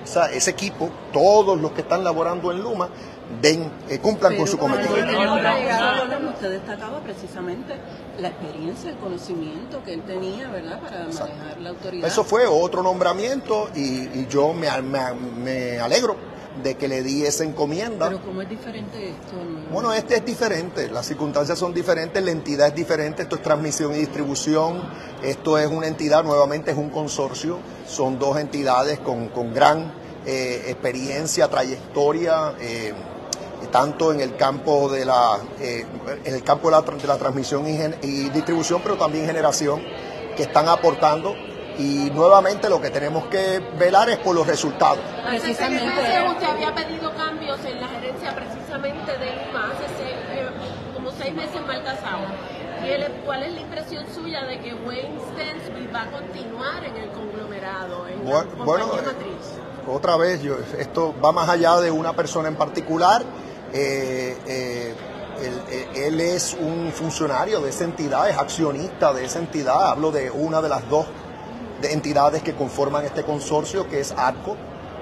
S15: o sea, ese equipo, todos los que están laborando en Luma, den, eh, cumplan con su cometido.
S18: Usted destacaba precisamente la experiencia, el conocimiento que él tenía, ¿verdad?, para manejar la autoridad.
S15: Eso fue otro nombramiento y, y yo me, me, me alegro de que le di esa encomienda.
S18: Pero ¿cómo es diferente esto?
S15: Bueno, este es diferente, las circunstancias son diferentes, la entidad es diferente, esto es transmisión y distribución, esto es una entidad, nuevamente es un consorcio, son dos entidades con, con gran eh, experiencia, trayectoria. Eh, tanto en el campo de la eh, en el campo de la, de la transmisión y, y, distribución pero también generación que están aportando y nuevamente lo que tenemos que velar es por los resultados.
S17: Precisamente. Usted había pedido cambios en la gerencia precisamente de Luma hace seis, eh, como seis meses en Baltasar. ¿Cuál es la impresión suya de que Wayne Stensby va a continuar en el conglomerado, en
S15: bueno,
S17: la
S15: bueno,
S17: matriz?
S15: Otra vez, yo, esto va más allá de una persona en particular. Eh, eh, él, él, es un funcionario de esa entidad, es accionista de esa entidad. Hablo de una de las dos de entidades que conforman este consorcio, que es ATCO.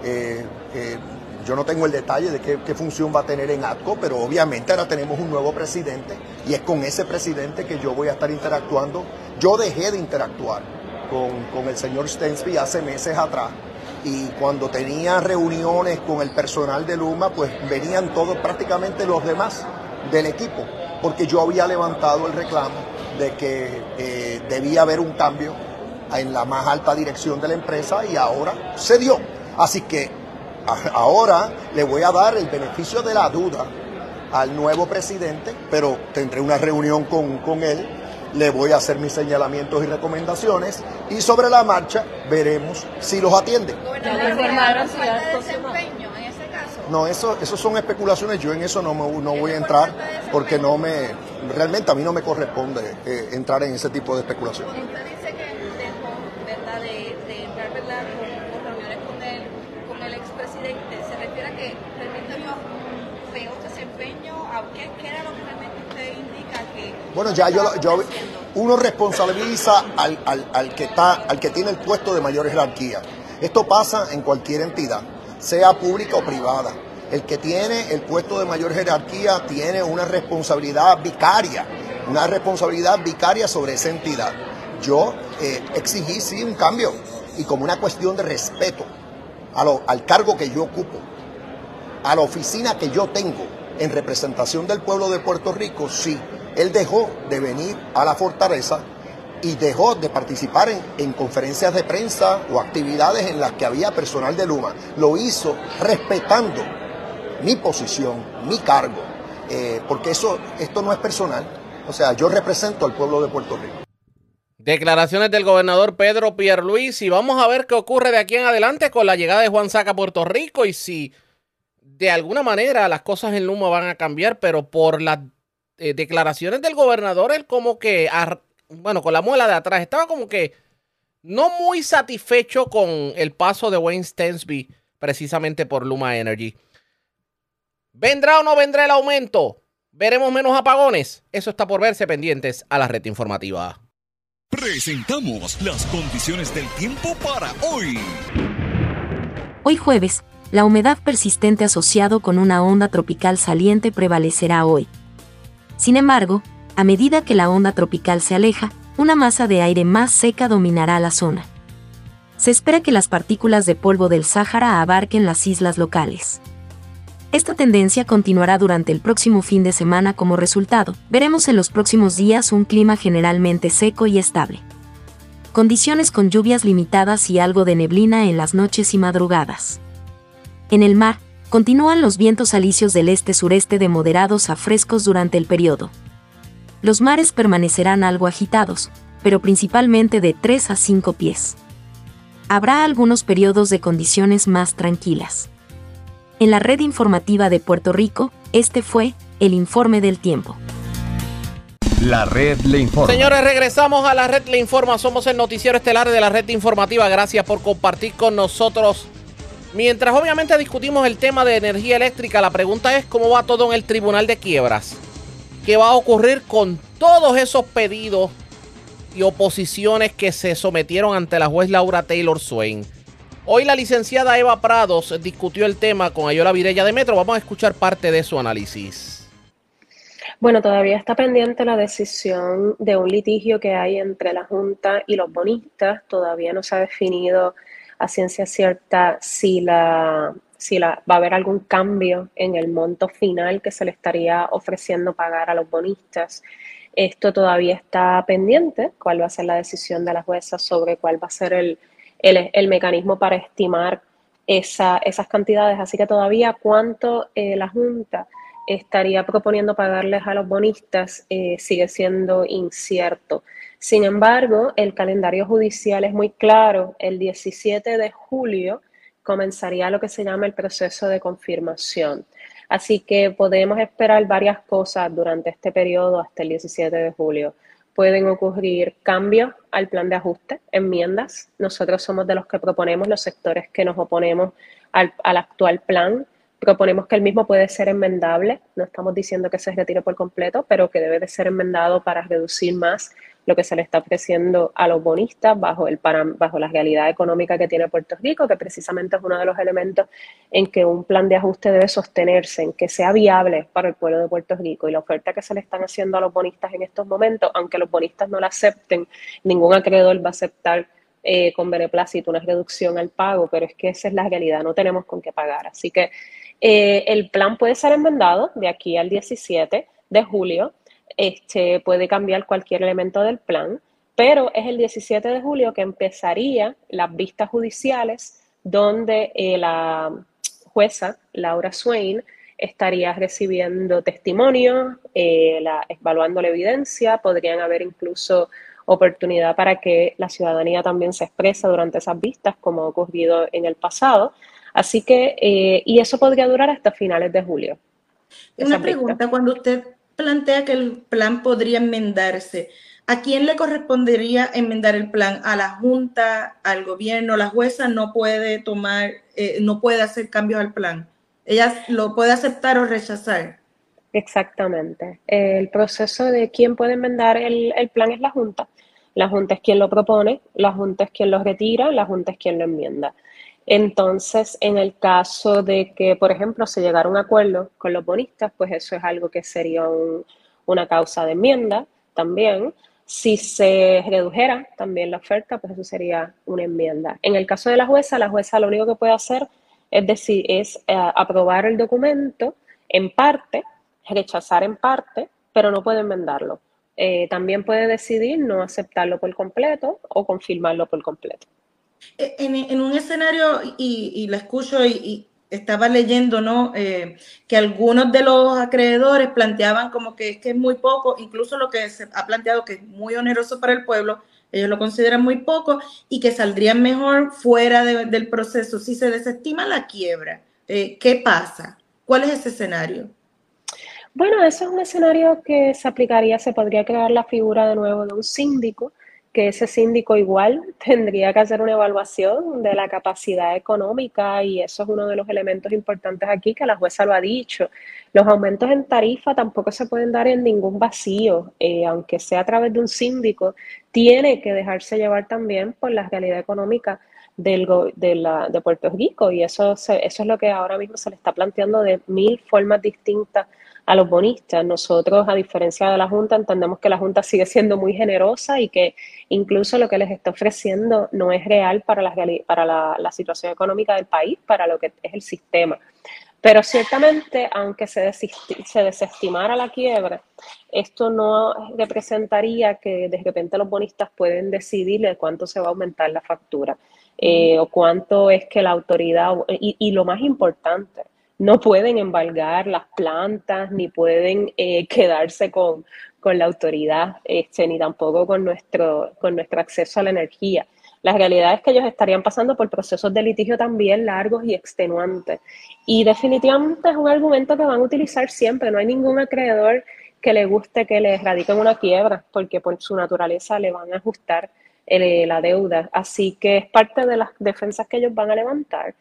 S15: Eh, eh, yo no tengo el detalle de qué, qué, función va a tener en ATCO, pero obviamente ahora tenemos un nuevo presidente y es con ese presidente que yo voy a estar interactuando. Yo dejé de interactuar con, con el señor Stensby hace meses atrás y cuando tenía reuniones con el personal de Luma, pues venían todos prácticamente los demás del equipo, porque yo había levantado el reclamo de que eh, debía haber un cambio en la más alta dirección de la empresa y ahora se dio. Así que ahora le voy a dar el beneficio de la duda al nuevo presidente, pero tendré una reunión con, con él, le voy a hacer mis señalamientos y recomendaciones y sobre la marcha veremos si los atiende. No, eso, eso son especulaciones, yo en eso no, me, no voy a entrar porque no me, realmente a mí no me corresponde eh, entrar en ese tipo de especulaciones. Bueno, ya yo, yo uno responsabiliza al, al, al, que está, al que tiene el puesto de mayor jerarquía. Esto pasa en cualquier entidad, sea pública o privada. El que tiene el puesto de mayor jerarquía tiene una responsabilidad vicaria, una responsabilidad vicaria sobre esa entidad. Yo eh, exigí sí un cambio y como una cuestión de respeto a lo, al cargo que yo ocupo, a la oficina que yo tengo en representación del pueblo de Puerto Rico, sí, él dejó de venir a la fortaleza y dejó de participar en, en, conferencias de prensa o actividades en las que había personal de Luma. Lo hizo respetando mi posición, mi cargo, eh, porque eso, esto no es personal. O sea, yo represento al pueblo de Puerto Rico.
S2: Declaraciones del gobernador Pedro Pierluisi. Y vamos a ver qué ocurre de aquí en adelante con la llegada de Juan Saca a Puerto Rico y si de alguna manera las cosas en Luma van a cambiar, pero por las eh, declaraciones del gobernador, él como que, bueno, con la muela de atrás, estaba como que no muy satisfecho con el paso de Wayne Stensby precisamente por Luma Energy. ¿Vendrá o no vendrá el aumento? ¿Veremos menos apagones? Eso está por verse pendientes a la red informativa.
S1: Presentamos las condiciones del tiempo para hoy.
S4: Hoy jueves, la humedad persistente asociado con una onda tropical saliente prevalecerá hoy. Sin embargo, a medida que la onda tropical se aleja, una masa de aire más seca dominará la zona. Se espera que las partículas de polvo del Sáhara abarquen las islas locales. Esta tendencia continuará durante el próximo fin de semana como resultado. Veremos en los próximos días un clima generalmente seco y estable. Condiciones con lluvias limitadas y algo de neblina en las noches y madrugadas. En el mar, continúan los vientos alisios del este-sureste de moderados a frescos durante el periodo. Los mares permanecerán algo agitados, pero principalmente de 3 a 5 pies. Habrá algunos periodos de condiciones más tranquilas. En la red informativa de Puerto Rico, este fue el informe del tiempo.
S6: La red le informa.
S2: Señores, regresamos a la red le informa. Somos el noticiero estelar de la red informativa. Gracias por compartir con nosotros. Mientras obviamente discutimos el tema de energía eléctrica, la pregunta es cómo va todo en el Tribunal de Quiebras. ¿Qué va a ocurrir con todos esos pedidos y oposiciones que se sometieron ante la juez Laura Taylor Swain? Hoy la licenciada Eva Prados discutió el tema con Ayola Virella de Metro. Vamos a escuchar parte de su análisis.
S19: Bueno, todavía está pendiente la decisión de un litigio que hay entre la Junta y los bonistas. Todavía no se ha definido a ciencia cierta si la si la, va a haber algún cambio en el monto final que se le estaría ofreciendo pagar a los bonistas. Esto todavía está pendiente, cuál va a ser la decisión de la jueza sobre cuál va a ser el, el, mecanismo para estimar esa, esas cantidades. Así que todavía cuánto eh, la Junta estaría proponiendo pagarles a los bonistas eh, sigue siendo incierto. Sin embargo, el calendario judicial es muy claro. El 17 de julio comenzaría lo que se llama el proceso de confirmación. Así que podemos esperar varias cosas durante este periodo hasta el 17 de julio. Pueden ocurrir cambios al plan de ajuste, enmiendas. Nosotros somos de los que proponemos, los sectores que nos oponemos al, al actual plan proponemos que el mismo puede ser enmendable, no estamos diciendo que se retire por completo, pero que debe de ser enmendado para reducir más lo que se le está ofreciendo a los bonistas bajo, el bajo la realidad económica que tiene Puerto Rico, que precisamente es uno de los elementos en que un plan de ajuste debe sostenerse, en que sea viable para el pueblo de Puerto Rico. Y la oferta que se le están haciendo a los bonistas en estos momentos, aunque los bonistas no la acepten, ningún acreedor va a aceptar eh, con beneplácito una reducción al pago, pero es que esa es la realidad, no tenemos con qué pagar. Así que eh, el plan puede ser enmendado de aquí al 17 de julio. Este, puede cambiar cualquier elemento del plan, pero es el 17 de julio que empezaría las vistas judiciales donde eh, la jueza Laura Swain estaría recibiendo testimonio, eh, evaluando la evidencia, podrían haber incluso oportunidad para que la ciudadanía también se exprese durante esas vistas, como ha ocurrido en el pasado. Así que, eh, y eso podría durar hasta finales de julio.
S20: Una pregunta, cuando usted plantea que el plan podría enmendarse, ¿a quién le correspondería enmendar el plan? ¿A la Junta, al gobierno? La jueza no puede tomar, eh, no puede hacer cambios al plan. Ella lo puede aceptar o rechazar.
S19: Exactamente. El proceso de quién puede enmendar el, el plan es la Junta. La Junta es quien lo propone, la Junta es quien lo retira, la Junta es quien lo enmienda. Entonces, en el caso de que, por ejemplo, se llegara a un acuerdo con los bonistas, pues eso es algo que sería una causa de enmienda también. Si se redujera también la oferta, pues eso sería una enmienda. En el caso de la jueza, la jueza lo único que puede hacer es decir, es eh, aprobar el documento en parte, rechazar en parte, pero no puede enmendarlo. Eh, también puede decidir no aceptarlo por completo o confirmarlo por completo.
S20: En, un escenario, y, la escucho y, estaba leyendo, ¿no? Eh, que algunos de los acreedores planteaban como que es que es muy poco, incluso lo que se ha planteado que es muy oneroso para el pueblo, ellos lo consideran muy poco y que saldrían mejor fuera del proceso si se desestima la quiebra. Eh, ¿Qué pasa? ¿Cuál es ese escenario?
S19: Bueno, eso es un escenario que se aplicaría, se podría crear la figura de nuevo de un síndico que ese síndico igual <laughs> tendría que hacer una evaluación de la capacidad económica y eso es uno de los elementos importantes aquí que la jueza lo ha dicho. Los aumentos en tarifa tampoco se pueden dar en ningún vacío, eh, aunque sea a través de un síndico, tiene que dejarse llevar también por la realidad económica del, de, de Puerto Rico y eso, eso es lo que ahora mismo se le está planteando de mil formas distintas a los bonistas. Nosotros, a diferencia de la Junta, entendemos que la Junta sigue siendo muy generosa y que incluso lo que les está ofreciendo no es real para la, para la, situación económica del país, para lo que es el sistema. Pero ciertamente, aunque se, se desestimara la quiebra, esto no representaría que de repente los bonistas pueden decidir de cuánto se va a aumentar la factura eh, o cuánto es que la autoridad, y lo más importante, no pueden embargar las plantas, ni pueden eh, quedarse con, la autoridad, este, ni tampoco con nuestro, con nuestro acceso a la energía. La realidad es que ellos estarían pasando por procesos de litigio también largos y extenuantes. Y definitivamente es un argumento que van a utilizar siempre. No hay ningún acreedor que le guste que le radiquen una quiebra, porque por su naturaleza le van a ajustar eh, la deuda. Así que es parte de las defensas que ellos van a levantar.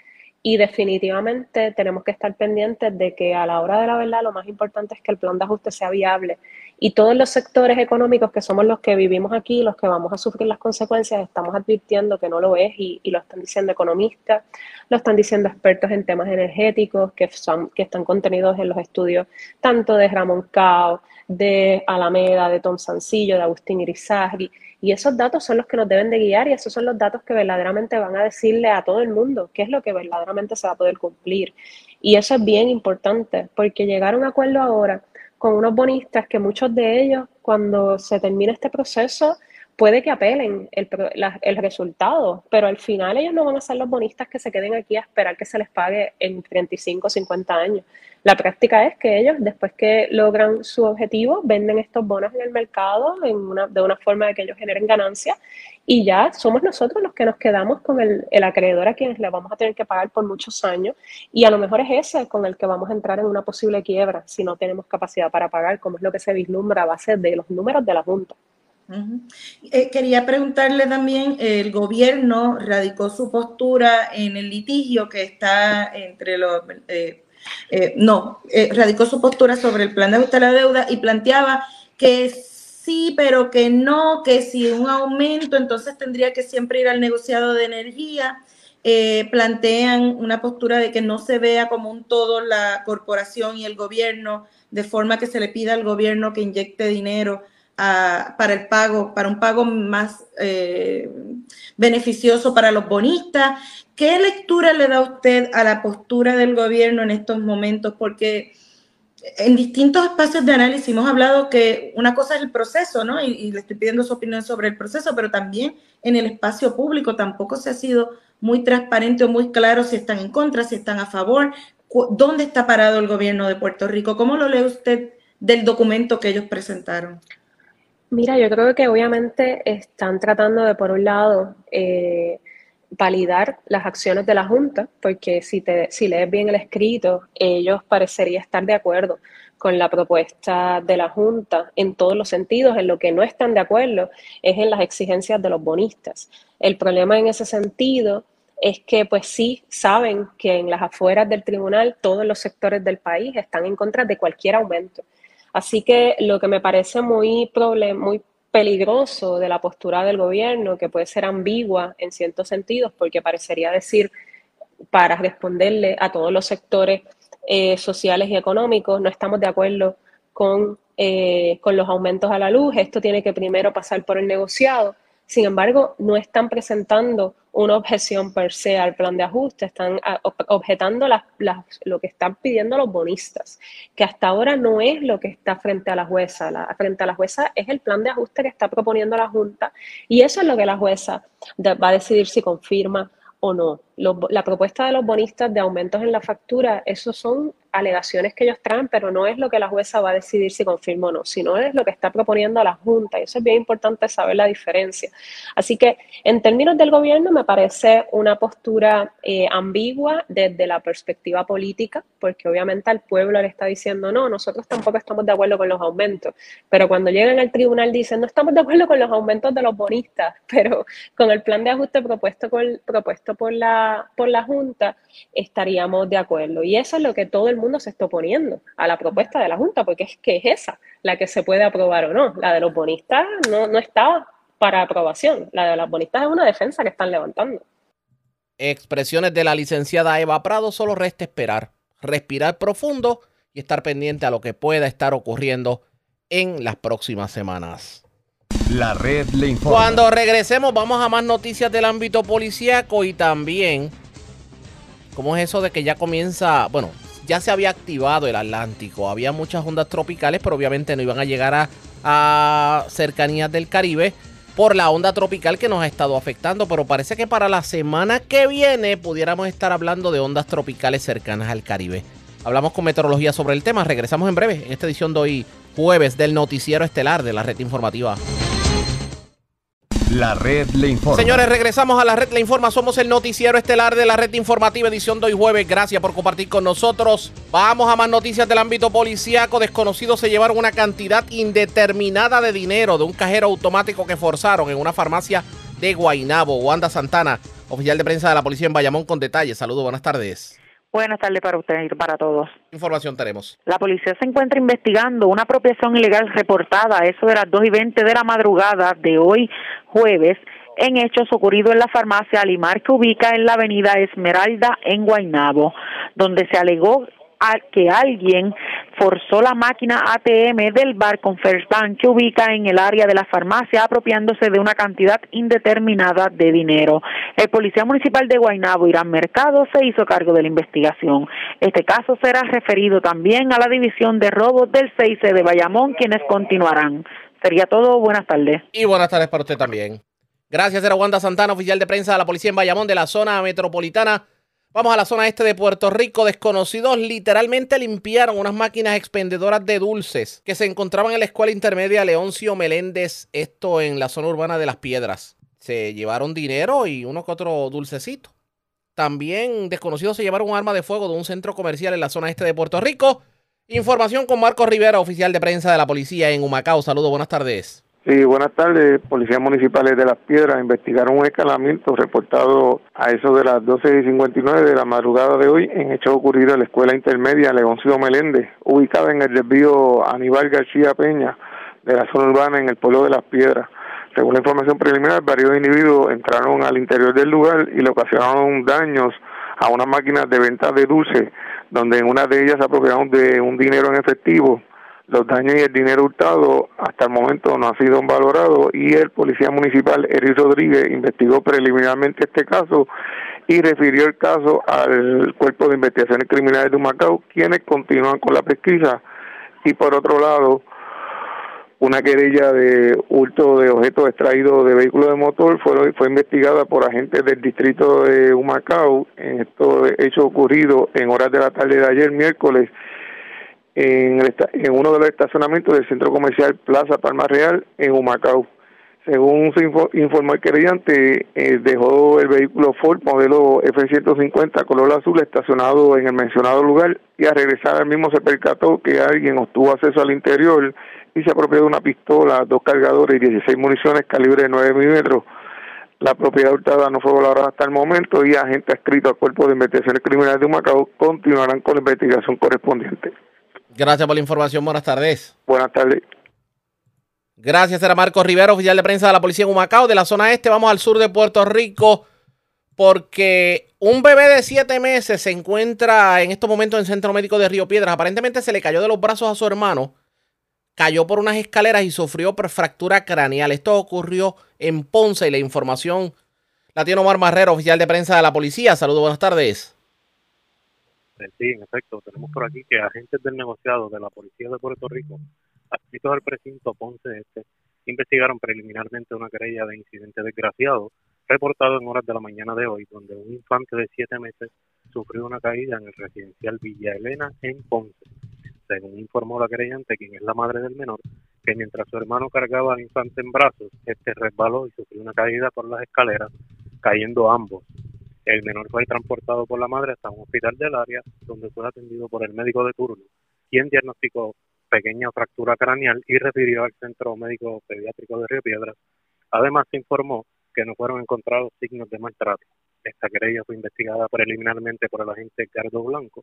S19: Y definitivamente tenemos que estar pendientes de que a la hora de la verdad lo más importante es que el plan de ajuste sea viable. Y todos los sectores económicos que somos los que vivimos aquí, los que vamos a sufrir las consecuencias, estamos advirtiendo que no lo es y, lo están diciendo economistas, lo están diciendo expertos en temas energéticos que, son, que están contenidos en los estudios tanto de Ramón Cao, de Alameda, de Tom Sancillo, de Agustín Irizarry. Y esos datos son los que nos deben de guiar y esos son los datos que verdaderamente van a decirle a todo el mundo qué es lo que verdaderamente se va a poder cumplir. Y eso es bien importante porque llegar a un acuerdo ahora con unos bonistas que muchos de ellos, cuando se termine este proceso, puede que apelen el, el, resultado, pero al final ellos no van a ser los bonistas que se queden aquí a esperar que se les pague en 35 o 50 años. La práctica es que ellos, después que logran su objetivo, venden estos bonos en el mercado en una, de una forma de que ellos generen ganancias y ya somos nosotros los que nos quedamos con el, el acreedor a quienes le vamos a tener que pagar por muchos años y a lo mejor es ese con el que vamos a entrar en una posible quiebra si no tenemos capacidad para pagar, como es lo que se vislumbra a base de los números de la Junta.
S20: Eh, quería preguntarle también, el gobierno radicó su postura en el litigio que está entre los... Eh, eh, no, radicó su postura sobre el plan de ajuste a la deuda y planteaba que sí, pero que no, que si un aumento, entonces tendría que siempre ir al negociado de energía. plantean una postura de que no se vea como un todo la corporación y el gobierno, de forma que se le pida al gobierno que inyecte dinero para el pago, para un pago más eh, beneficioso para los bonistas. ¿Qué lectura le da usted a la postura del gobierno en estos momentos? Porque en distintos espacios de análisis hemos hablado que una cosa es el proceso, ¿no? Y, y, le estoy pidiendo su opinión sobre el proceso, pero también en el espacio público tampoco se ha sido muy transparente o muy claro si están en contra, si están a favor. ¿Dónde está parado el gobierno de Puerto Rico? ¿Cómo lo lee usted del documento que ellos presentaron?
S19: Mira, yo creo que obviamente están tratando de, por un lado, eh, validar las acciones de la Junta, porque si, te, si lees bien el escrito, ellos parecerían estar de acuerdo con la propuesta de la Junta en todos los sentidos. En lo que no están de acuerdo es en las exigencias de los bonistas. El problema en ese sentido es que pues sí saben que en las afueras del tribunal todos los sectores del país están en contra de cualquier aumento. Así que lo que me parece muy, muy peligroso de la postura del gobierno, que puede ser ambigua en ciertos sentidos, porque parecería decir, para responderle a todos los sectores eh, sociales y económicos, no estamos de acuerdo con, eh, con los aumentos a la luz, esto tiene que primero pasar por el negociado. Sin embargo, no están presentando una objeción per se al plan de ajuste, están ah, objetando lo que están pidiendo los bonistas, que hasta ahora no es lo que está frente a la jueza. Frente a la jueza es el plan de ajuste que está proponiendo la Junta y eso es lo que la jueza va a decidir si confirma o no. la propuesta de los bonistas de aumentos en la factura, esos son alegaciones que ellos traen, pero no es lo que la jueza va a decidir si confirma o no, sino es lo que está proponiendo la Junta. Y eso es bien importante saber la diferencia. Así que en términos del gobierno me parece una postura eh, ambigua desde la perspectiva política, porque obviamente al pueblo le está diciendo, no, nosotros tampoco estamos de acuerdo con los aumentos, pero cuando llegan al tribunal dicen, no estamos de acuerdo con los aumentos de los bonistas, <laughs> pero con el plan de ajuste propuesto, por, la, por la Junta estaríamos de acuerdo. Y eso es lo que todo el mundo se está oponiendo a la propuesta de la Junta, porque es que es esa la que se puede aprobar o no. La de los bonistas no, no está para aprobación. La de los bonistas es una defensa que están levantando.
S2: Expresiones de la licenciada Eva Prado, solo resta esperar, respirar profundo y estar pendiente a lo que pueda estar ocurriendo en las próximas semanas.
S6: La red le informa.
S2: Cuando regresemos vamos a más noticias del ámbito policíaco y también cómo es eso de que ya comienza, bueno, ya se había activado el Atlántico. Había muchas ondas tropicales, pero obviamente no iban a llegar a, cercanías del Caribe por la onda tropical que nos ha estado afectando. Pero parece que para la semana que viene pudiéramos estar hablando de ondas tropicales cercanas al Caribe. Hablamos con meteorología sobre el tema. Regresamos en breve en esta edición de hoy, jueves, del Noticiero Estelar de la Red Informativa.
S6: La red le informa.
S2: Señores, regresamos a la red le informa. Somos el noticiero estelar de la red informativa edición de hoy jueves. Gracias por compartir con nosotros. Vamos a más noticias del ámbito policíaco. Desconocidos se llevaron una cantidad indeterminada de dinero de un cajero automático que forzaron en una farmacia de Guainabo. Wanda Santana, oficial de prensa de la policía en Bayamón con detalles. Saludos, buenas tardes.
S10: Buenas tardes para usted y para todos.
S2: ¿Qué información tenemos?
S10: La policía se encuentra investigando una apropiación ilegal reportada a eso de las 2 y 20 de la madrugada de hoy jueves en hechos ocurridos en la farmacia Alimar que ubica en la avenida Esmeralda en Guaynabo, donde se alegó a que alguien forzó la máquina ATM del bar con First Bank que ubica en el área de la farmacia apropiándose de una cantidad indeterminada de dinero. El policía municipal de Guaynabo, Irán Mercado, se hizo cargo de la investigación. Este caso será referido también a la división de robos del 6 de Bayamón, quienes continuarán. Sería todo. Buenas tardes.
S2: Y buenas tardes para usted también. Gracias, era Wanda Santana, oficial de prensa de la policía en Bayamón de la zona metropolitana. Vamos a la zona este de Puerto Rico. Desconocidos literalmente limpiaron unas máquinas expendedoras de dulces que se encontraban en la escuela intermedia Leoncio Meléndez, esto en la zona urbana de Las Piedras. Se llevaron dinero y uno que otro dulcecito. También desconocidos se llevaron un arma de fuego de un centro comercial en la zona este de Puerto Rico. Información con Marco Rivera, oficial de prensa de la policía en Humacao. Saludos, buenas tardes.
S21: Sí, buenas tardes. Policías municipales de Las Piedras investigaron un escalamiento reportado a eso de las 12 y 59 de la madrugada de hoy en hecho ocurrido en la escuela intermedia Leoncillo Meléndez, ubicada en el desvío Aníbal García Peña de la zona urbana en el pueblo de Las Piedras. Según la información preliminar, varios individuos entraron al interior del lugar y le ocasionaron daños a unas máquinas de venta de dulces, donde en una de ellas se apropiaron de un dinero en efectivo los daños y el dinero hurtado hasta el momento no han sido valorados y el policía municipal Eric Rodríguez investigó preliminarmente este caso y refirió el caso al Cuerpo de Investigaciones Criminales de Humacao, quienes continúan con la pesquisa. Y por otro lado, una querella de hurto de objetos extraídos de vehículos de motor fue, fue investigada por agentes del distrito de Humacao en estos hechos ocurridos en horas de la tarde de ayer, miércoles, en, en uno de los estacionamientos del centro comercial Plaza Palma Real en Humacao. Según se informó el querellante, eh, dejó el vehículo Ford modelo F-150 color azul estacionado en el mencionado lugar y al regresar al mismo se percató que alguien obtuvo acceso al interior y se apropió de una pistola, dos cargadores y 16 municiones calibre 9 milímetros. La propiedad hurtada no fue valorada hasta el momento y agentes adscritos al Cuerpo de Investigaciones Criminales de Humacao continuarán con la investigación correspondiente.
S2: Gracias por la información. Buenas tardes.
S21: Buenas tardes.
S2: Gracias, era Marco Rivera, oficial de prensa de la policía en Humacao. De la zona este vamos al sur de Puerto Rico porque un bebé de siete meses se encuentra en estos momentos en el Centro Médico de Río Piedras. Aparentemente se le cayó de los brazos a su hermano, cayó por unas escaleras y sufrió fractura craneal. Esto ocurrió en Ponce y la información la tiene Omar Marrero, oficial de prensa de la policía. Saludos, buenas tardes.
S22: Sí, en efecto, tenemos por aquí que agentes del negociado de la Policía de Puerto Rico, adscritos al precinto Ponce Este, investigaron preliminarmente una querella de incidente desgraciado reportado en horas de la mañana de hoy, donde un infante de siete meses sufrió una caída en el residencial Villa Elena en Ponce. Según informó la querellante, quien es la madre del menor, que mientras su hermano cargaba al infante en brazos, este resbaló y sufrió una caída por las escaleras, cayendo ambos el menor fue transportado por la madre hasta un hospital del área, donde fue atendido por el médico de turno, quien diagnosticó pequeña fractura craneal y refirió al Centro Médico Pediátrico de Río Piedras. Además, se informó que no fueron encontrados signos de maltrato. Esta querella fue investigada preliminarmente por el agente Edgardo Blanco,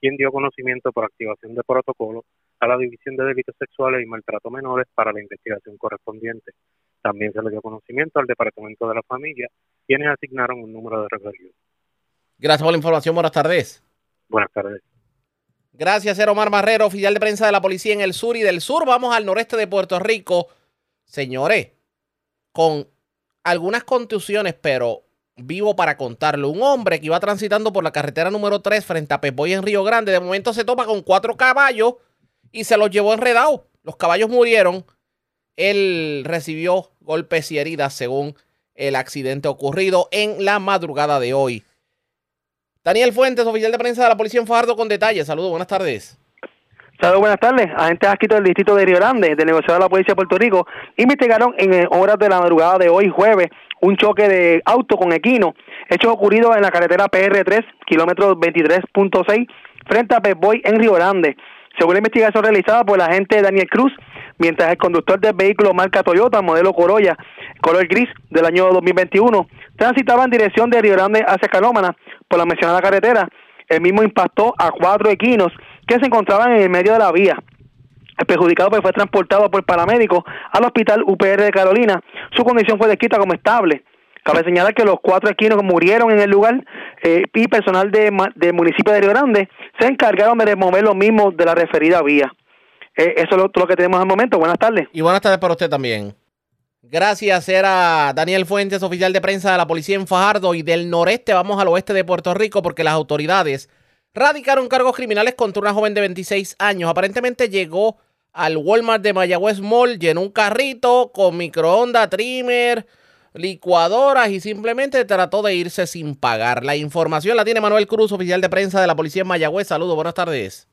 S22: quien dio conocimiento por activación de protocolo a la División de Delitos Sexuales y Maltrato Menores para la investigación correspondiente. También se le dio conocimiento al Departamento de la Familia, quienes asignaron un número de referidos.
S2: Gracias por la información. Buenas tardes.
S22: Buenas tardes.
S2: Gracias, Omar Marrero, oficial de prensa de la policía en el sur y del sur. Vamos al noreste de Puerto Rico. Señores, con algunas contusiones, pero vivo para contarlo. Un hombre que iba transitando por la carretera número 3 frente a Pepoy en Río Grande, de momento se topa con cuatro caballos y se los llevó enredados. Los caballos murieron. Él recibió golpes y heridas según el accidente ocurrido en la madrugada de hoy. Daniel Fuentes, oficial de prensa de la policía en Fajardo, con detalles. Saludos, buenas tardes.
S23: Saludos, buenas tardes. Agentes adscritos del distrito de Río Grande, del negociado de la Policía de Puerto Rico, investigaron en eh, horas de la madrugada de hoy, jueves, un choque de auto con equino, hechos ocurridos en la carretera PR3, kilómetro 23.6, frente a Pep en Río Grande. Según la investigación realizada por el agente Daniel Cruz, mientras el conductor del vehículo marca Toyota, modelo Corolla, color gris del año 2021, transitaba en dirección de Río Grande hacia Calómana por la mencionada carretera, el mismo impactó a cuatro equinos que se encontraban en el medio de la vía. El perjudicado pues, fue transportado por paramédicos al hospital UPR de Carolina. Su condición fue descrita como estable. Cabe señalar que los cuatro equinos murieron en el lugar eh, y personal de, del municipio de Río Grande se encargaron de remover los mismos de la referida vía. Eh, eso es lo, lo que tenemos al momento. Buenas tardes.
S2: Y buenas tardes para usted también. Gracias, era Daniel Fuentes, oficial de prensa de la policía en Fajardo y del noreste vamos al oeste de Puerto Rico porque las autoridades radicaron cargos criminales contra una joven de 26 años. Aparentemente llegó al Walmart de Mayagüez Mall, llenó un carrito con microondas, trimmer, licuadoras y simplemente trató de irse sin pagar. La información la tiene Manuel Cruz, oficial de prensa de la policía en Mayagüez. Saludos, buenas tardes.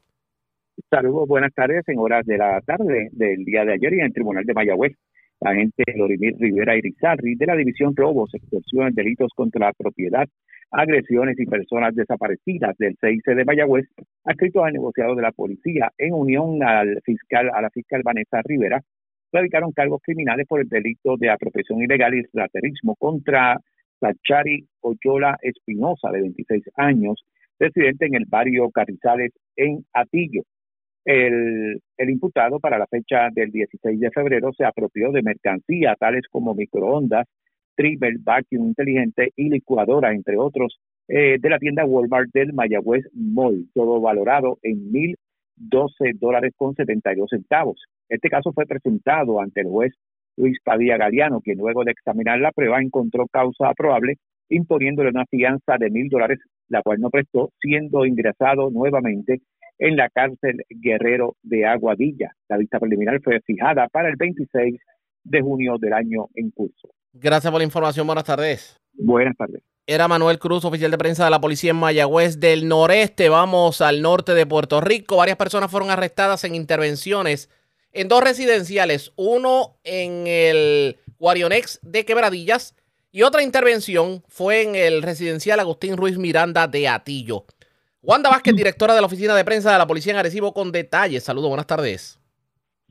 S24: Saludos, buenas tardes. En horas de la tarde del día de ayer y en el Tribunal de Mayagüez la agente Lorimir Rivera Irizarri de la División Robos, Extorsiones, Delitos contra la Propiedad, Agresiones y Personas Desaparecidas del CIC de Mayagüez, adscrito al negociado de la policía en unión al fiscal, a la fiscal Vanessa Rivera, radicaron cargos criminales por el delito de apropiación ilegal y raterismo contra Sachari Oyola Espinosa, de 26 años, residente en el barrio Carrizales, en Atillo. El, imputado para la fecha del 16 de febrero se apropió de mercancía tales como microondas, trimmer, vacuum inteligente y licuadora, entre otros, eh, de la tienda Walmart del Mayagüez Mall, todo valorado en 1.012 dólares con 72 centavos. Este caso fue presentado ante el juez Luis Padilla Galeano, quien luego de examinar la prueba encontró causa probable imponiéndole una fianza de mil dólares, la cual no prestó, siendo ingresado nuevamente en la cárcel Guerrero de Aguadilla. La vista preliminar fue fijada para el 26 de junio del año en curso.
S2: Gracias por la información. Buenas tardes.
S24: Buenas tardes.
S2: Era Manuel Cruz, oficial de prensa de la policía en Mayagüez del noreste. Vamos al norte de Puerto Rico. Varias personas fueron arrestadas en intervenciones en dos residenciales. Uno en el Guarionex de Quebradillas y otra intervención fue en el residencial Agustín Ruiz Miranda de Atillo. Wanda Vázquez, directora de la Oficina de Prensa de la Policía en Arecibo, con detalles. Saludos, buenas tardes.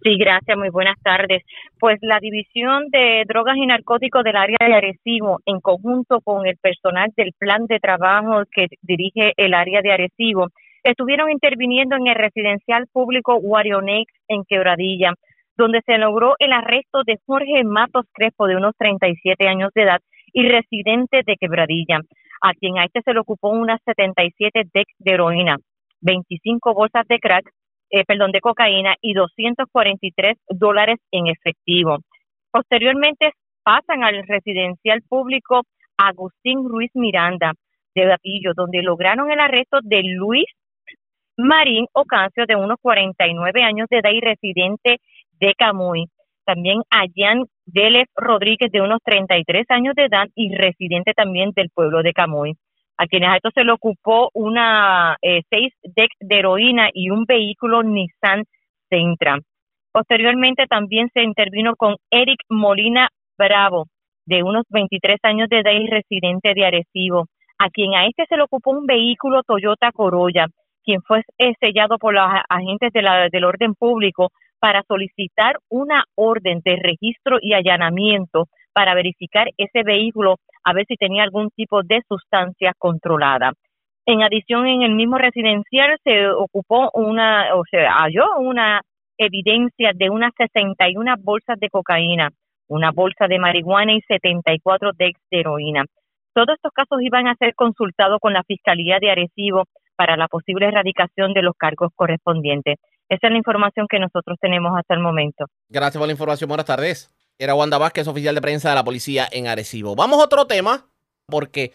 S25: Sí, gracias, muy buenas tardes. Pues la División de Drogas y Narcóticos del área de Arecibo, en conjunto con el personal del plan de trabajo que dirige el área de Arecibo, estuvieron interviniendo en el residencial público Guarionex en Quebradilla, donde se logró el arresto de Jorge Matos Crespo, de unos 37 años de edad y residente de Quebradilla a quien a este se le ocupó unas 77 decks de heroína, 25 bolsas de crack, eh, perdón, de cocaína y 243 dólares en efectivo. Posteriormente pasan al residencial público Agustín Ruiz Miranda de Batillo, donde lograron el arresto de Luis Marín Ocancio, de unos 49 años de edad y residente de Camuy. También a Jan Délez Rodríguez, de unos 33 años de edad y residente también del pueblo de Camuy. A quienes a esto se le ocupó una eh, seis decks de heroína y un vehículo Nissan Sentra. Posteriormente también se intervino con Eric Molina Bravo, de unos 23 años de edad y residente de Arecibo, a quien a este se le ocupó un vehículo Toyota Corolla, quien fue sellado por los agentes de la, del orden público para solicitar una orden de registro y allanamiento para verificar ese vehículo a ver si tenía algún tipo de sustancia controlada. En adición, en el mismo residencial se ocupó una, o se halló una evidencia de unas 61 bolsas de cocaína, una bolsa de marihuana y 74 de heroína. Todos estos casos iban a ser consultados con la Fiscalía de Arecibo para la posible erradicación de los cargos correspondientes. Esa es la información que nosotros tenemos hasta el momento.
S2: Gracias por la información. Buenas tardes. Era Wanda Vázquez, oficial de prensa de la policía en Arecibo. Vamos a otro tema, porque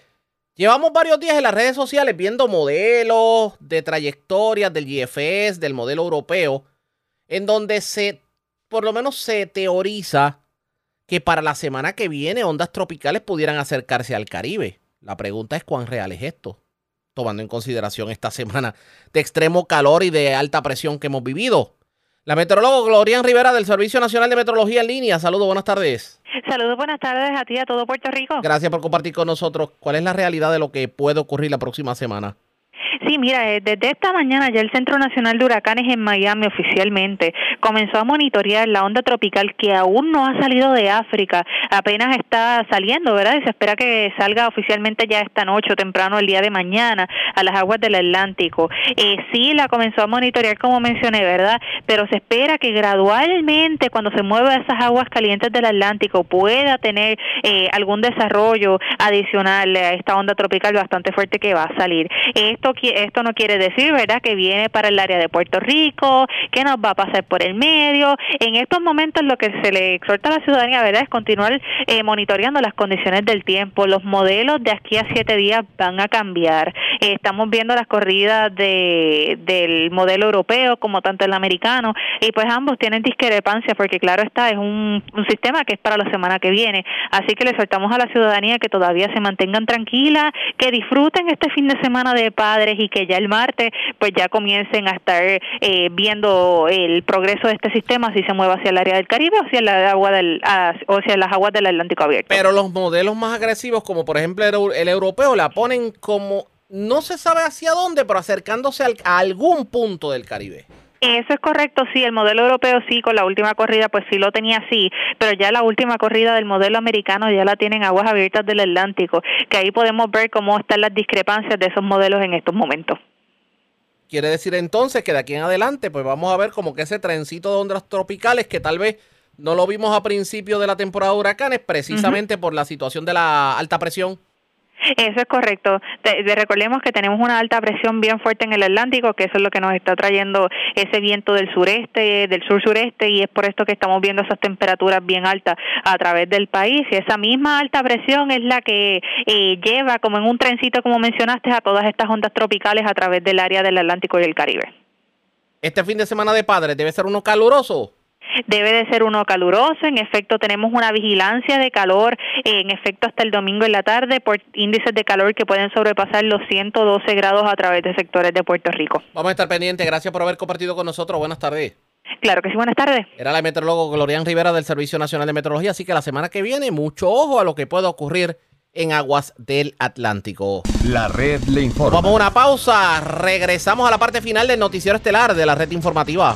S2: llevamos varios días en las redes sociales viendo modelos de trayectorias del GFS, del modelo europeo, en donde se, por lo menos se teoriza que para la semana que viene ondas tropicales pudieran acercarse al Caribe. La pregunta es cuán real es esto. Tomando en consideración esta semana de extremo calor y de alta presión que hemos vivido. La meteoróloga Glorian Rivera del Servicio Nacional de Meteorología en línea. Saludos, buenas tardes.
S26: Saludos, buenas tardes a ti y a todo Puerto Rico.
S2: Gracias por compartir con nosotros cuál es la realidad de lo que puede ocurrir la próxima semana.
S26: Sí, mira, eh, desde esta mañana ya el Centro Nacional de Huracanes en Miami oficialmente comenzó a monitorear la onda tropical que aún no ha salido de África, apenas está saliendo, ¿verdad? Y se espera que salga oficialmente ya esta noche o temprano el día de mañana a las aguas del Atlántico. Eh, sí, la comenzó a monitorear como mencioné, ¿verdad? Pero se espera que gradualmente cuando se mueva esas aguas calientes del Atlántico pueda tener eh, algún desarrollo adicional a esta onda tropical bastante fuerte que va a salir. Esto esto no quiere decir, ¿verdad?, que viene para el área de Puerto Rico, que nos va a pasar por el medio. En estos momentos lo que se le exhorta a la ciudadanía, ¿verdad?, es continuar eh, monitoreando las condiciones del tiempo. Los modelos de aquí a siete días van a cambiar. Eh, estamos viendo las corridas de, del modelo europeo como tanto el americano y pues ambos tienen discrepancias porque claro está, es un, un sistema que es para la semana que viene. Así que le exhortamos a la ciudadanía que todavía se mantengan tranquilas, que disfruten este fin de semana de padres y que ya el martes pues ya comiencen a estar eh, viendo el progreso de este sistema si se mueve hacia el área del Caribe o hacia, el agua del, o hacia las aguas del Atlántico abierto.
S2: Pero los modelos más agresivos, como por ejemplo el, europeo, la ponen como no se sabe hacia dónde, pero acercándose a algún punto del Caribe.
S26: Eso es correcto, sí, el modelo europeo sí, con la última corrida pues sí lo tenía así, pero ya la última corrida del modelo americano ya la tienen aguas abiertas del Atlántico, que ahí podemos ver cómo están las discrepancias de esos modelos en estos momentos.
S2: Quiere decir entonces que de aquí en adelante pues vamos a ver como que ese trencito de ondas tropicales que tal vez no lo vimos a principio de la temporada de huracanes precisamente por la situación de la alta presión
S26: eso es correcto. recordemos que tenemos una alta presión bien fuerte en el Atlántico, que eso es lo que nos está trayendo ese viento del sureste, del sur-sureste, y es por esto que estamos viendo esas temperaturas bien altas a través del país. Y esa misma alta presión es la que eh, lleva, como en un trencito, como mencionaste, a todas estas ondas tropicales a través del área del Atlántico y el Caribe.
S2: Este fin de semana de padres debe ser uno caluroso
S26: debe de ser uno caluroso. En efecto, tenemos una vigilancia de calor, en efecto, hasta el domingo en la tarde por índices de calor que pueden sobrepasar los 112 grados a través de sectores de Puerto Rico.
S2: Vamos a estar pendientes. Gracias por haber compartido con nosotros. Buenas tardes.
S26: Claro que sí, buenas tardes.
S2: Era la meteoróloga Glorian Rivera del Servicio Nacional de Meteorología, así que la semana que viene, mucho ojo a lo que pueda ocurrir en aguas del Atlántico.
S6: La red le informa.
S2: Vamos a una pausa. Regresamos a la parte final del noticiero estelar de la red informativa.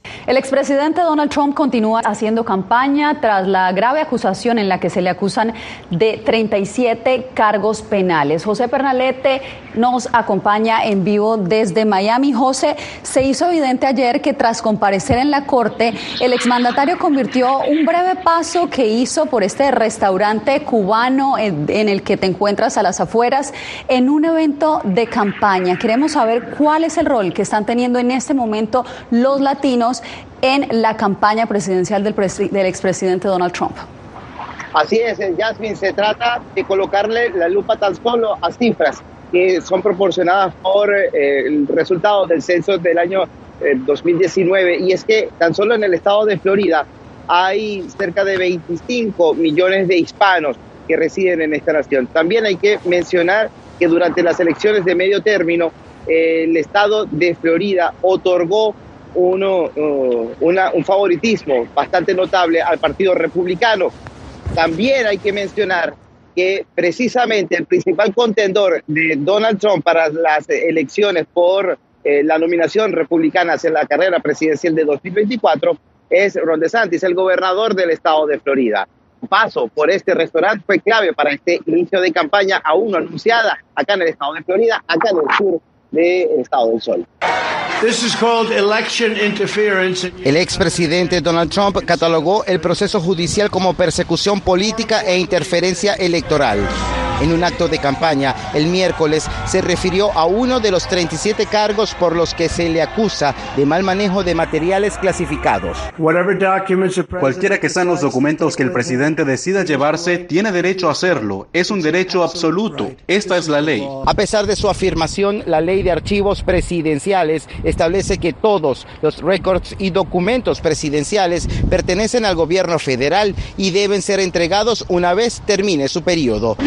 S27: El expresidente Donald Trump continúa haciendo campaña tras la grave acusación en la que se le acusan de 37 cargos penales. José Pernalete nos acompaña en vivo desde Miami. José, se hizo evidente ayer que tras comparecer en la corte, el exmandatario convirtió un breve paso que hizo por este restaurante cubano en, el que te encuentras a las afueras en un evento de campaña. Queremos saber cuál es el rol que están teniendo en este momento los latinos en la campaña presidencial del, del expresidente Donald Trump.
S28: Así es, Jasmine, se trata de colocarle la lupa tan solo a cifras que son proporcionadas por eh, el resultado del censo del año 2019 eh, y es que tan solo en el estado de Florida hay cerca de 25 millones de hispanos que residen en esta nación. También hay que mencionar que durante las elecciones de medio término el estado de Florida otorgó uno, uh, un favoritismo bastante notable al Partido Republicano. También hay que mencionar que precisamente el principal contendor de Donald Trump para las elecciones por eh, la nominación republicana en la carrera presidencial de 2024 es Ron DeSantis, el gobernador del estado de Florida. Paso por este restaurante fue clave para este inicio de campaña aún anunciada acá en el estado de Florida, acá en el sur del Estado del Sol.
S29: El expresidente Donald Trump catalogó el proceso judicial como persecución política e interferencia electoral. En un acto de campaña el miércoles se refirió a uno de los 37 cargos por los que se le acusa de mal manejo de materiales clasificados.
S30: Cualquiera que sean los documentos que el presidente decida llevarse, tiene derecho a hacerlo. Es un derecho absoluto. Esta es la ley.
S29: A pesar de su afirmación, la ley de archivos presidenciales establece que todos los récords y documentos presidenciales pertenecen al gobierno federal y deben ser entregados una vez termine su periodo.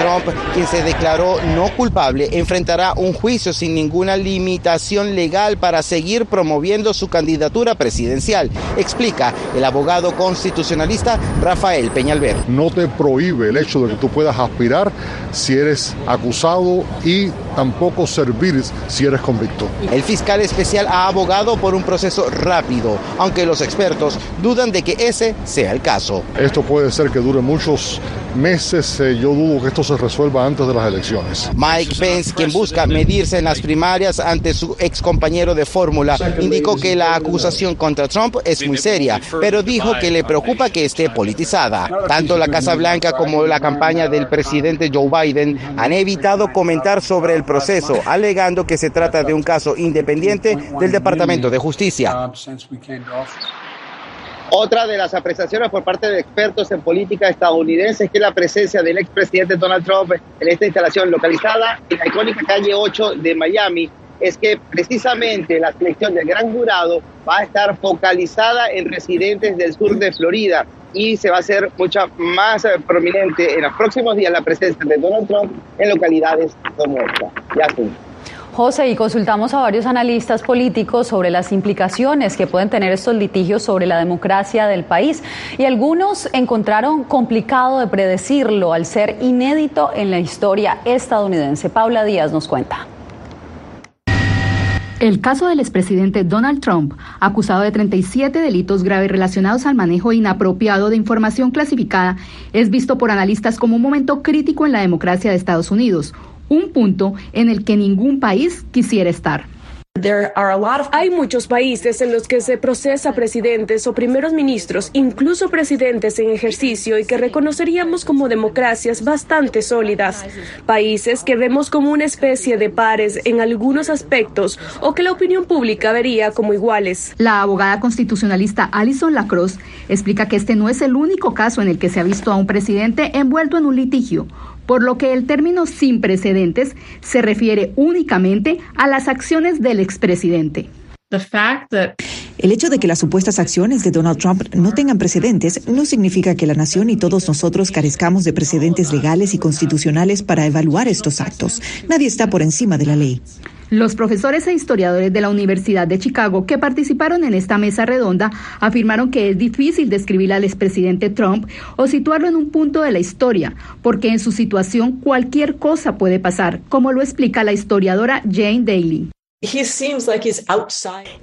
S29: Trump, quien se declaró no culpable, enfrentará un juicio sin ninguna limitación legal para seguir promoviendo su candidatura presidencial, explica el abogado constitucionalista Rafael Peñalver.
S31: No te prohíbe el hecho de que tú puedas aspirar si eres acusado y tampoco servir si eres convicto.
S29: El fiscal especial ha abogado por un proceso rápido, aunque los expertos dudan de que ese sea el caso.
S31: Esto puede ser que dure muchos meses, eh, yo dudo que esto se resuelva antes de las elecciones.
S29: Mike Pence, quien busca medirse en las primarias ante su ex compañero de fórmula, indicó que la acusación contra Trump es muy seria, pero dijo que le preocupa que esté politizada. Tanto la Casa Blanca como la campaña del presidente Joe Biden han evitado comentar sobre el proceso, alegando que se trata de un caso independiente del Departamento de Justicia.
S28: Otra de las apreciaciones por parte de expertos en política estadounidenses es que la presencia del expresidente Donald Trump en esta instalación localizada en la icónica calle 8 de Miami es que precisamente la selección del gran jurado va a estar focalizada en residentes del sur de Florida y se va a hacer mucha más prominente en los próximos días la presencia de Donald Trump en localidades como esta. Ya
S27: José, y consultamos a varios analistas políticos sobre las implicaciones que pueden tener estos litigios sobre la democracia del país. Y algunos encontraron complicado de predecirlo al ser inédito en la historia estadounidense. Paula Díaz nos cuenta.
S32: El caso del expresidente Donald Trump, acusado de 37 delitos graves relacionados al manejo inapropiado de información clasificada, es visto por analistas como un momento crítico en la democracia de Estados Unidos, un punto en el que ningún país quisiera estar.
S33: Hay muchos países en los que se procesa presidentes o primeros ministros, incluso presidentes en ejercicio y que reconoceríamos como democracias bastante sólidas. Países que vemos como una especie de pares en algunos aspectos o que la opinión pública vería como iguales.
S32: La abogada constitucionalista Alison Lacrosse explica que este no es el único caso en el que se ha visto a un presidente envuelto en un litigio por lo que el término sin precedentes se refiere únicamente a las acciones del expresidente.
S34: El hecho de que las supuestas acciones de Donald Trump no tengan precedentes no significa que la nación y todos nosotros carezcamos de precedentes legales y constitucionales para evaluar estos actos. Nadie está por encima de la ley.
S32: Los profesores e historiadores de la Universidad de Chicago que participaron en esta mesa redonda afirmaron que es difícil describir al expresidente Trump o situarlo en un punto de la historia, porque en su situación cualquier cosa puede pasar, como lo explica la historiadora Jane Daly.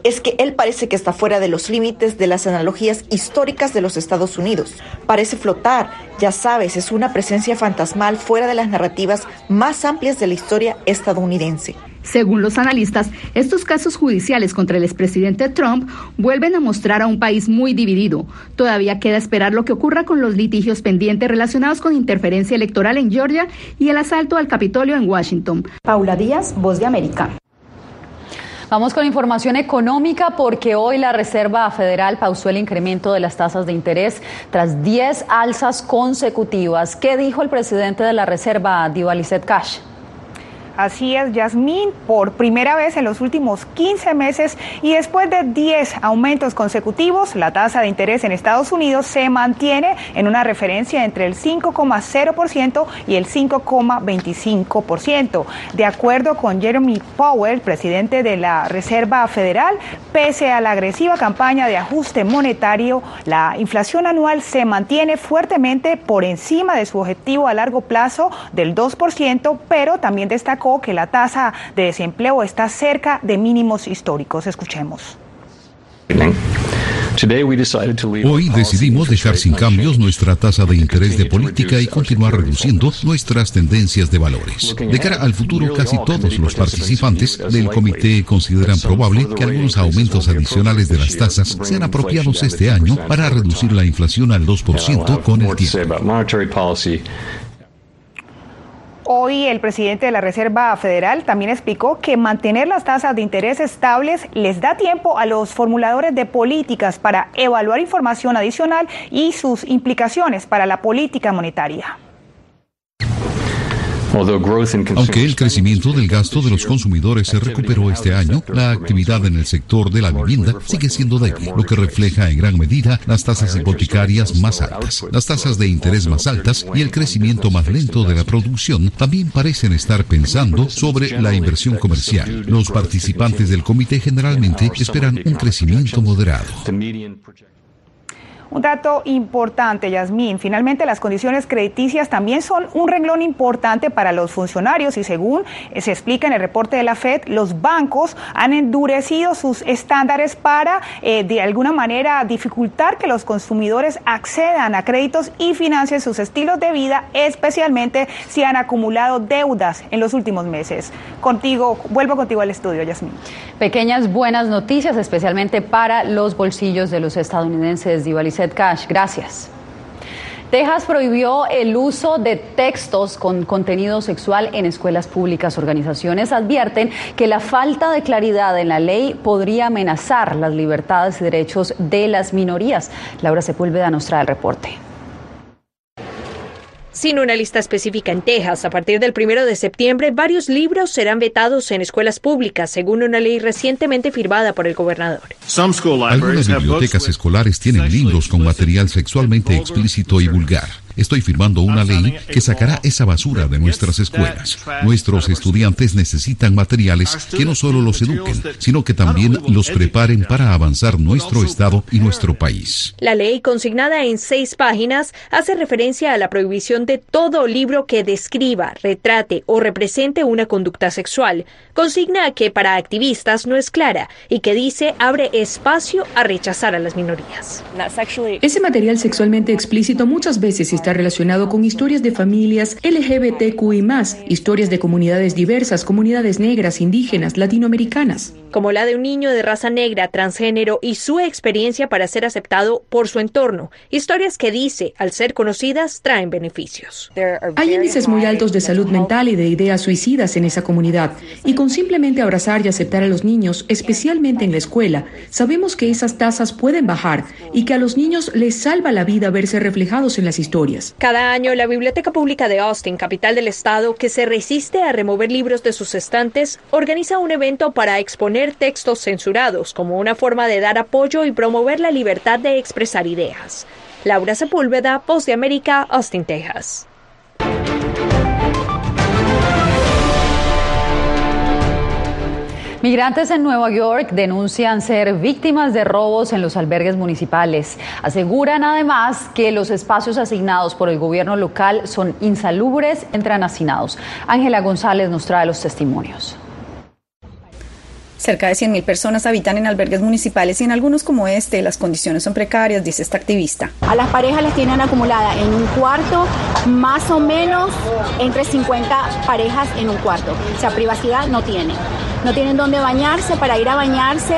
S35: Es que él parece que está fuera de los límites de las analogías históricas de los Estados Unidos. Parece flotar, ya sabes, es una presencia fantasmal fuera de las narrativas más amplias de la historia estadounidense.
S32: Según los analistas, estos casos judiciales contra el expresidente Trump vuelven a mostrar a un país muy dividido. Todavía queda esperar lo que ocurra con los litigios pendientes relacionados con interferencia electoral en Georgia y el asalto al Capitolio en Washington.
S27: Paula Díaz, Voz de América. Vamos con información económica porque hoy la Reserva Federal pausó el incremento de las tasas de interés tras 10 alzas consecutivas. ¿Qué dijo el presidente de la Reserva, Divalicet Cash?
S36: Así es, Yasmín, por primera vez en los últimos 15 meses y después de 10 aumentos consecutivos, la tasa de interés en Estados Unidos se mantiene en una referencia entre el 5,0% y el 5,25%. De acuerdo con Jeremy Powell, presidente de la Reserva Federal, pese a la agresiva campaña de ajuste monetario, la inflación anual se mantiene fuertemente por encima de su objetivo a largo plazo del 2%, pero también destacó que la tasa de desempleo está cerca de mínimos históricos. Escuchemos.
S37: Hoy decidimos dejar sin cambios nuestra tasa de interés de política y continuar reduciendo nuestras tendencias de valores. De cara al futuro, casi todos los participantes del comité consideran probable que algunos aumentos adicionales de las tasas sean apropiados este año para reducir la inflación al 2% con el tiempo.
S36: Hoy el presidente de la Reserva Federal también explicó que mantener las tasas de interés estables les da tiempo a los formuladores de políticas para evaluar información adicional y sus implicaciones para la política monetaria.
S37: Aunque el crecimiento del gasto de los consumidores se recuperó este año, la actividad en el sector de la vivienda sigue siendo débil, lo que refleja en gran medida las tasas hipotecarias más altas. Las tasas de interés más altas y el crecimiento más lento de la producción también parecen estar pensando sobre la inversión comercial. Los participantes del comité generalmente esperan un crecimiento moderado.
S36: Un dato importante, Yasmín. Finalmente, las condiciones crediticias también son un renglón importante para los funcionarios y según se explica en el reporte de la FED, los bancos han endurecido sus estándares para, eh, de alguna manera, dificultar que los consumidores accedan a créditos y financien sus estilos de vida, especialmente si han acumulado deudas en los últimos meses. Contigo, vuelvo contigo al estudio, Yasmín.
S27: Pequeñas buenas noticias, especialmente para los bolsillos de los estadounidenses, Divalisette Cash. Gracias. Texas prohibió el uso de textos con contenido sexual en escuelas públicas. Organizaciones advierten que la falta de claridad en la ley podría amenazar las libertades y derechos de las minorías. Laura Sepúlveda nos trae el reporte.
S38: Sin una lista específica en Texas, a partir del primero de septiembre, varios libros serán vetados en escuelas públicas, según una ley recientemente firmada por el gobernador.
S37: Algunas bibliotecas escolares tienen libros con material sexualmente explícito y vulgar. Estoy firmando una ley que sacará esa basura de nuestras escuelas. Nuestros estudiantes necesitan materiales que no solo los eduquen, sino que también los preparen para avanzar nuestro Estado y nuestro país.
S38: La ley, consignada en seis páginas, hace referencia a la prohibición de todo libro que describa, retrate o represente una conducta sexual. Consigna que para activistas no es clara y que dice abre espacio a rechazar a las minorías.
S39: Ese material sexualmente explícito muchas veces está relacionado con historias de familias LGBTQI, historias de comunidades diversas, comunidades negras, indígenas, latinoamericanas.
S38: Como la de un niño de raza negra, transgénero y su experiencia para ser aceptado por su entorno. Historias que dice, al ser conocidas, traen beneficios.
S39: Hay índices muy altos de salud mental y de ideas suicidas en esa comunidad. Y con simplemente abrazar y aceptar a los niños, especialmente en la escuela, sabemos que esas tasas pueden bajar y que a los niños les salva la vida verse reflejados en las historias.
S38: Cada año, la Biblioteca Pública de Austin, capital del estado, que se resiste a remover libros de sus estantes, organiza un evento para exponer textos censurados como una forma de dar apoyo y promover la libertad de expresar ideas. Laura Sepúlveda, Post de América, Austin, Texas.
S27: Migrantes en Nueva York denuncian ser víctimas de robos en los albergues municipales. Aseguran además que los espacios asignados por el gobierno local son insalubres entre hacinados. Ángela González nos trae los testimonios.
S40: Cerca de 100.000 personas habitan en albergues municipales y en algunos como este las condiciones son precarias, dice esta activista.
S41: A las parejas las tienen acumuladas en un cuarto, más o menos entre 50 parejas en un cuarto. O sea, privacidad no tienen. No tienen dónde bañarse, para ir a bañarse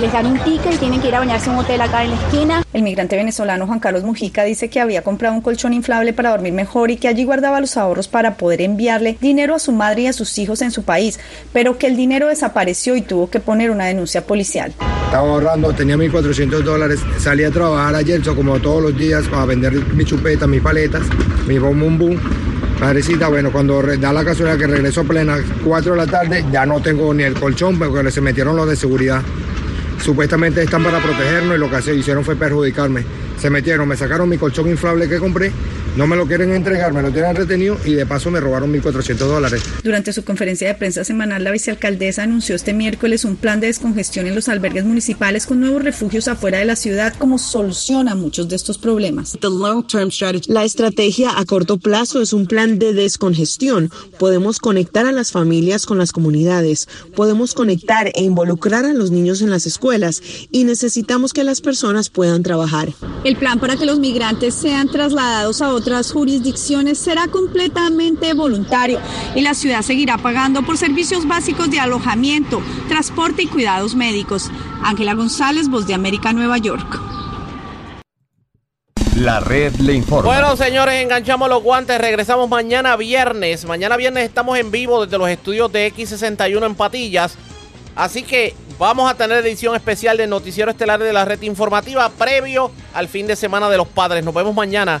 S41: les dan un ticket y tienen que ir a bañarse en un hotel acá en la esquina.
S40: El migrante venezolano Juan Carlos Mujica dice que había comprado un colchón inflable para dormir mejor y que allí guardaba los ahorros para poder enviarle dinero a su madre y a sus hijos en su país, pero que el dinero desapareció y tuvo que poner una denuncia policial.
S42: Estaba ahorrando, tenía 1.400 dólares, salí a trabajar ayer, como todos los días, para vender mi chupeta, mis paletas, mi bom bum bum. Madrecita, bueno, cuando da la casualidad que regreso plena 4 de la tarde, ya no tengo ni el colchón porque se metieron los de seguridad. Supuestamente están para protegernos y lo que hicieron fue perjudicarme. Se metieron, me sacaron mi colchón inflable que compré no me lo quieren entregar, me lo tienen retenido y de paso me robaron 1.400 dólares.
S40: Durante su conferencia de prensa semanal, la vicealcaldesa anunció este miércoles un plan de descongestión en los albergues municipales con nuevos refugios afuera de la ciudad como solución a muchos de estos problemas.
S43: La estrategia a corto plazo es un plan de descongestión. Podemos conectar a las familias con las comunidades, podemos conectar e involucrar a los niños en las escuelas y necesitamos que las personas puedan trabajar.
S40: El plan para que los migrantes sean trasladados a otros otras jurisdicciones será completamente voluntario y la ciudad seguirá pagando por servicios básicos de alojamiento, transporte y cuidados médicos. Ángela González, Voz de América, Nueva York.
S6: La red le informa.
S2: Bueno, señores, enganchamos los guantes. Regresamos mañana viernes. Mañana viernes estamos en vivo desde los estudios de X61 en Patillas. Así que vamos a tener edición especial de Noticiero Estelar de la Red Informativa previo al fin de semana de los padres. Nos vemos mañana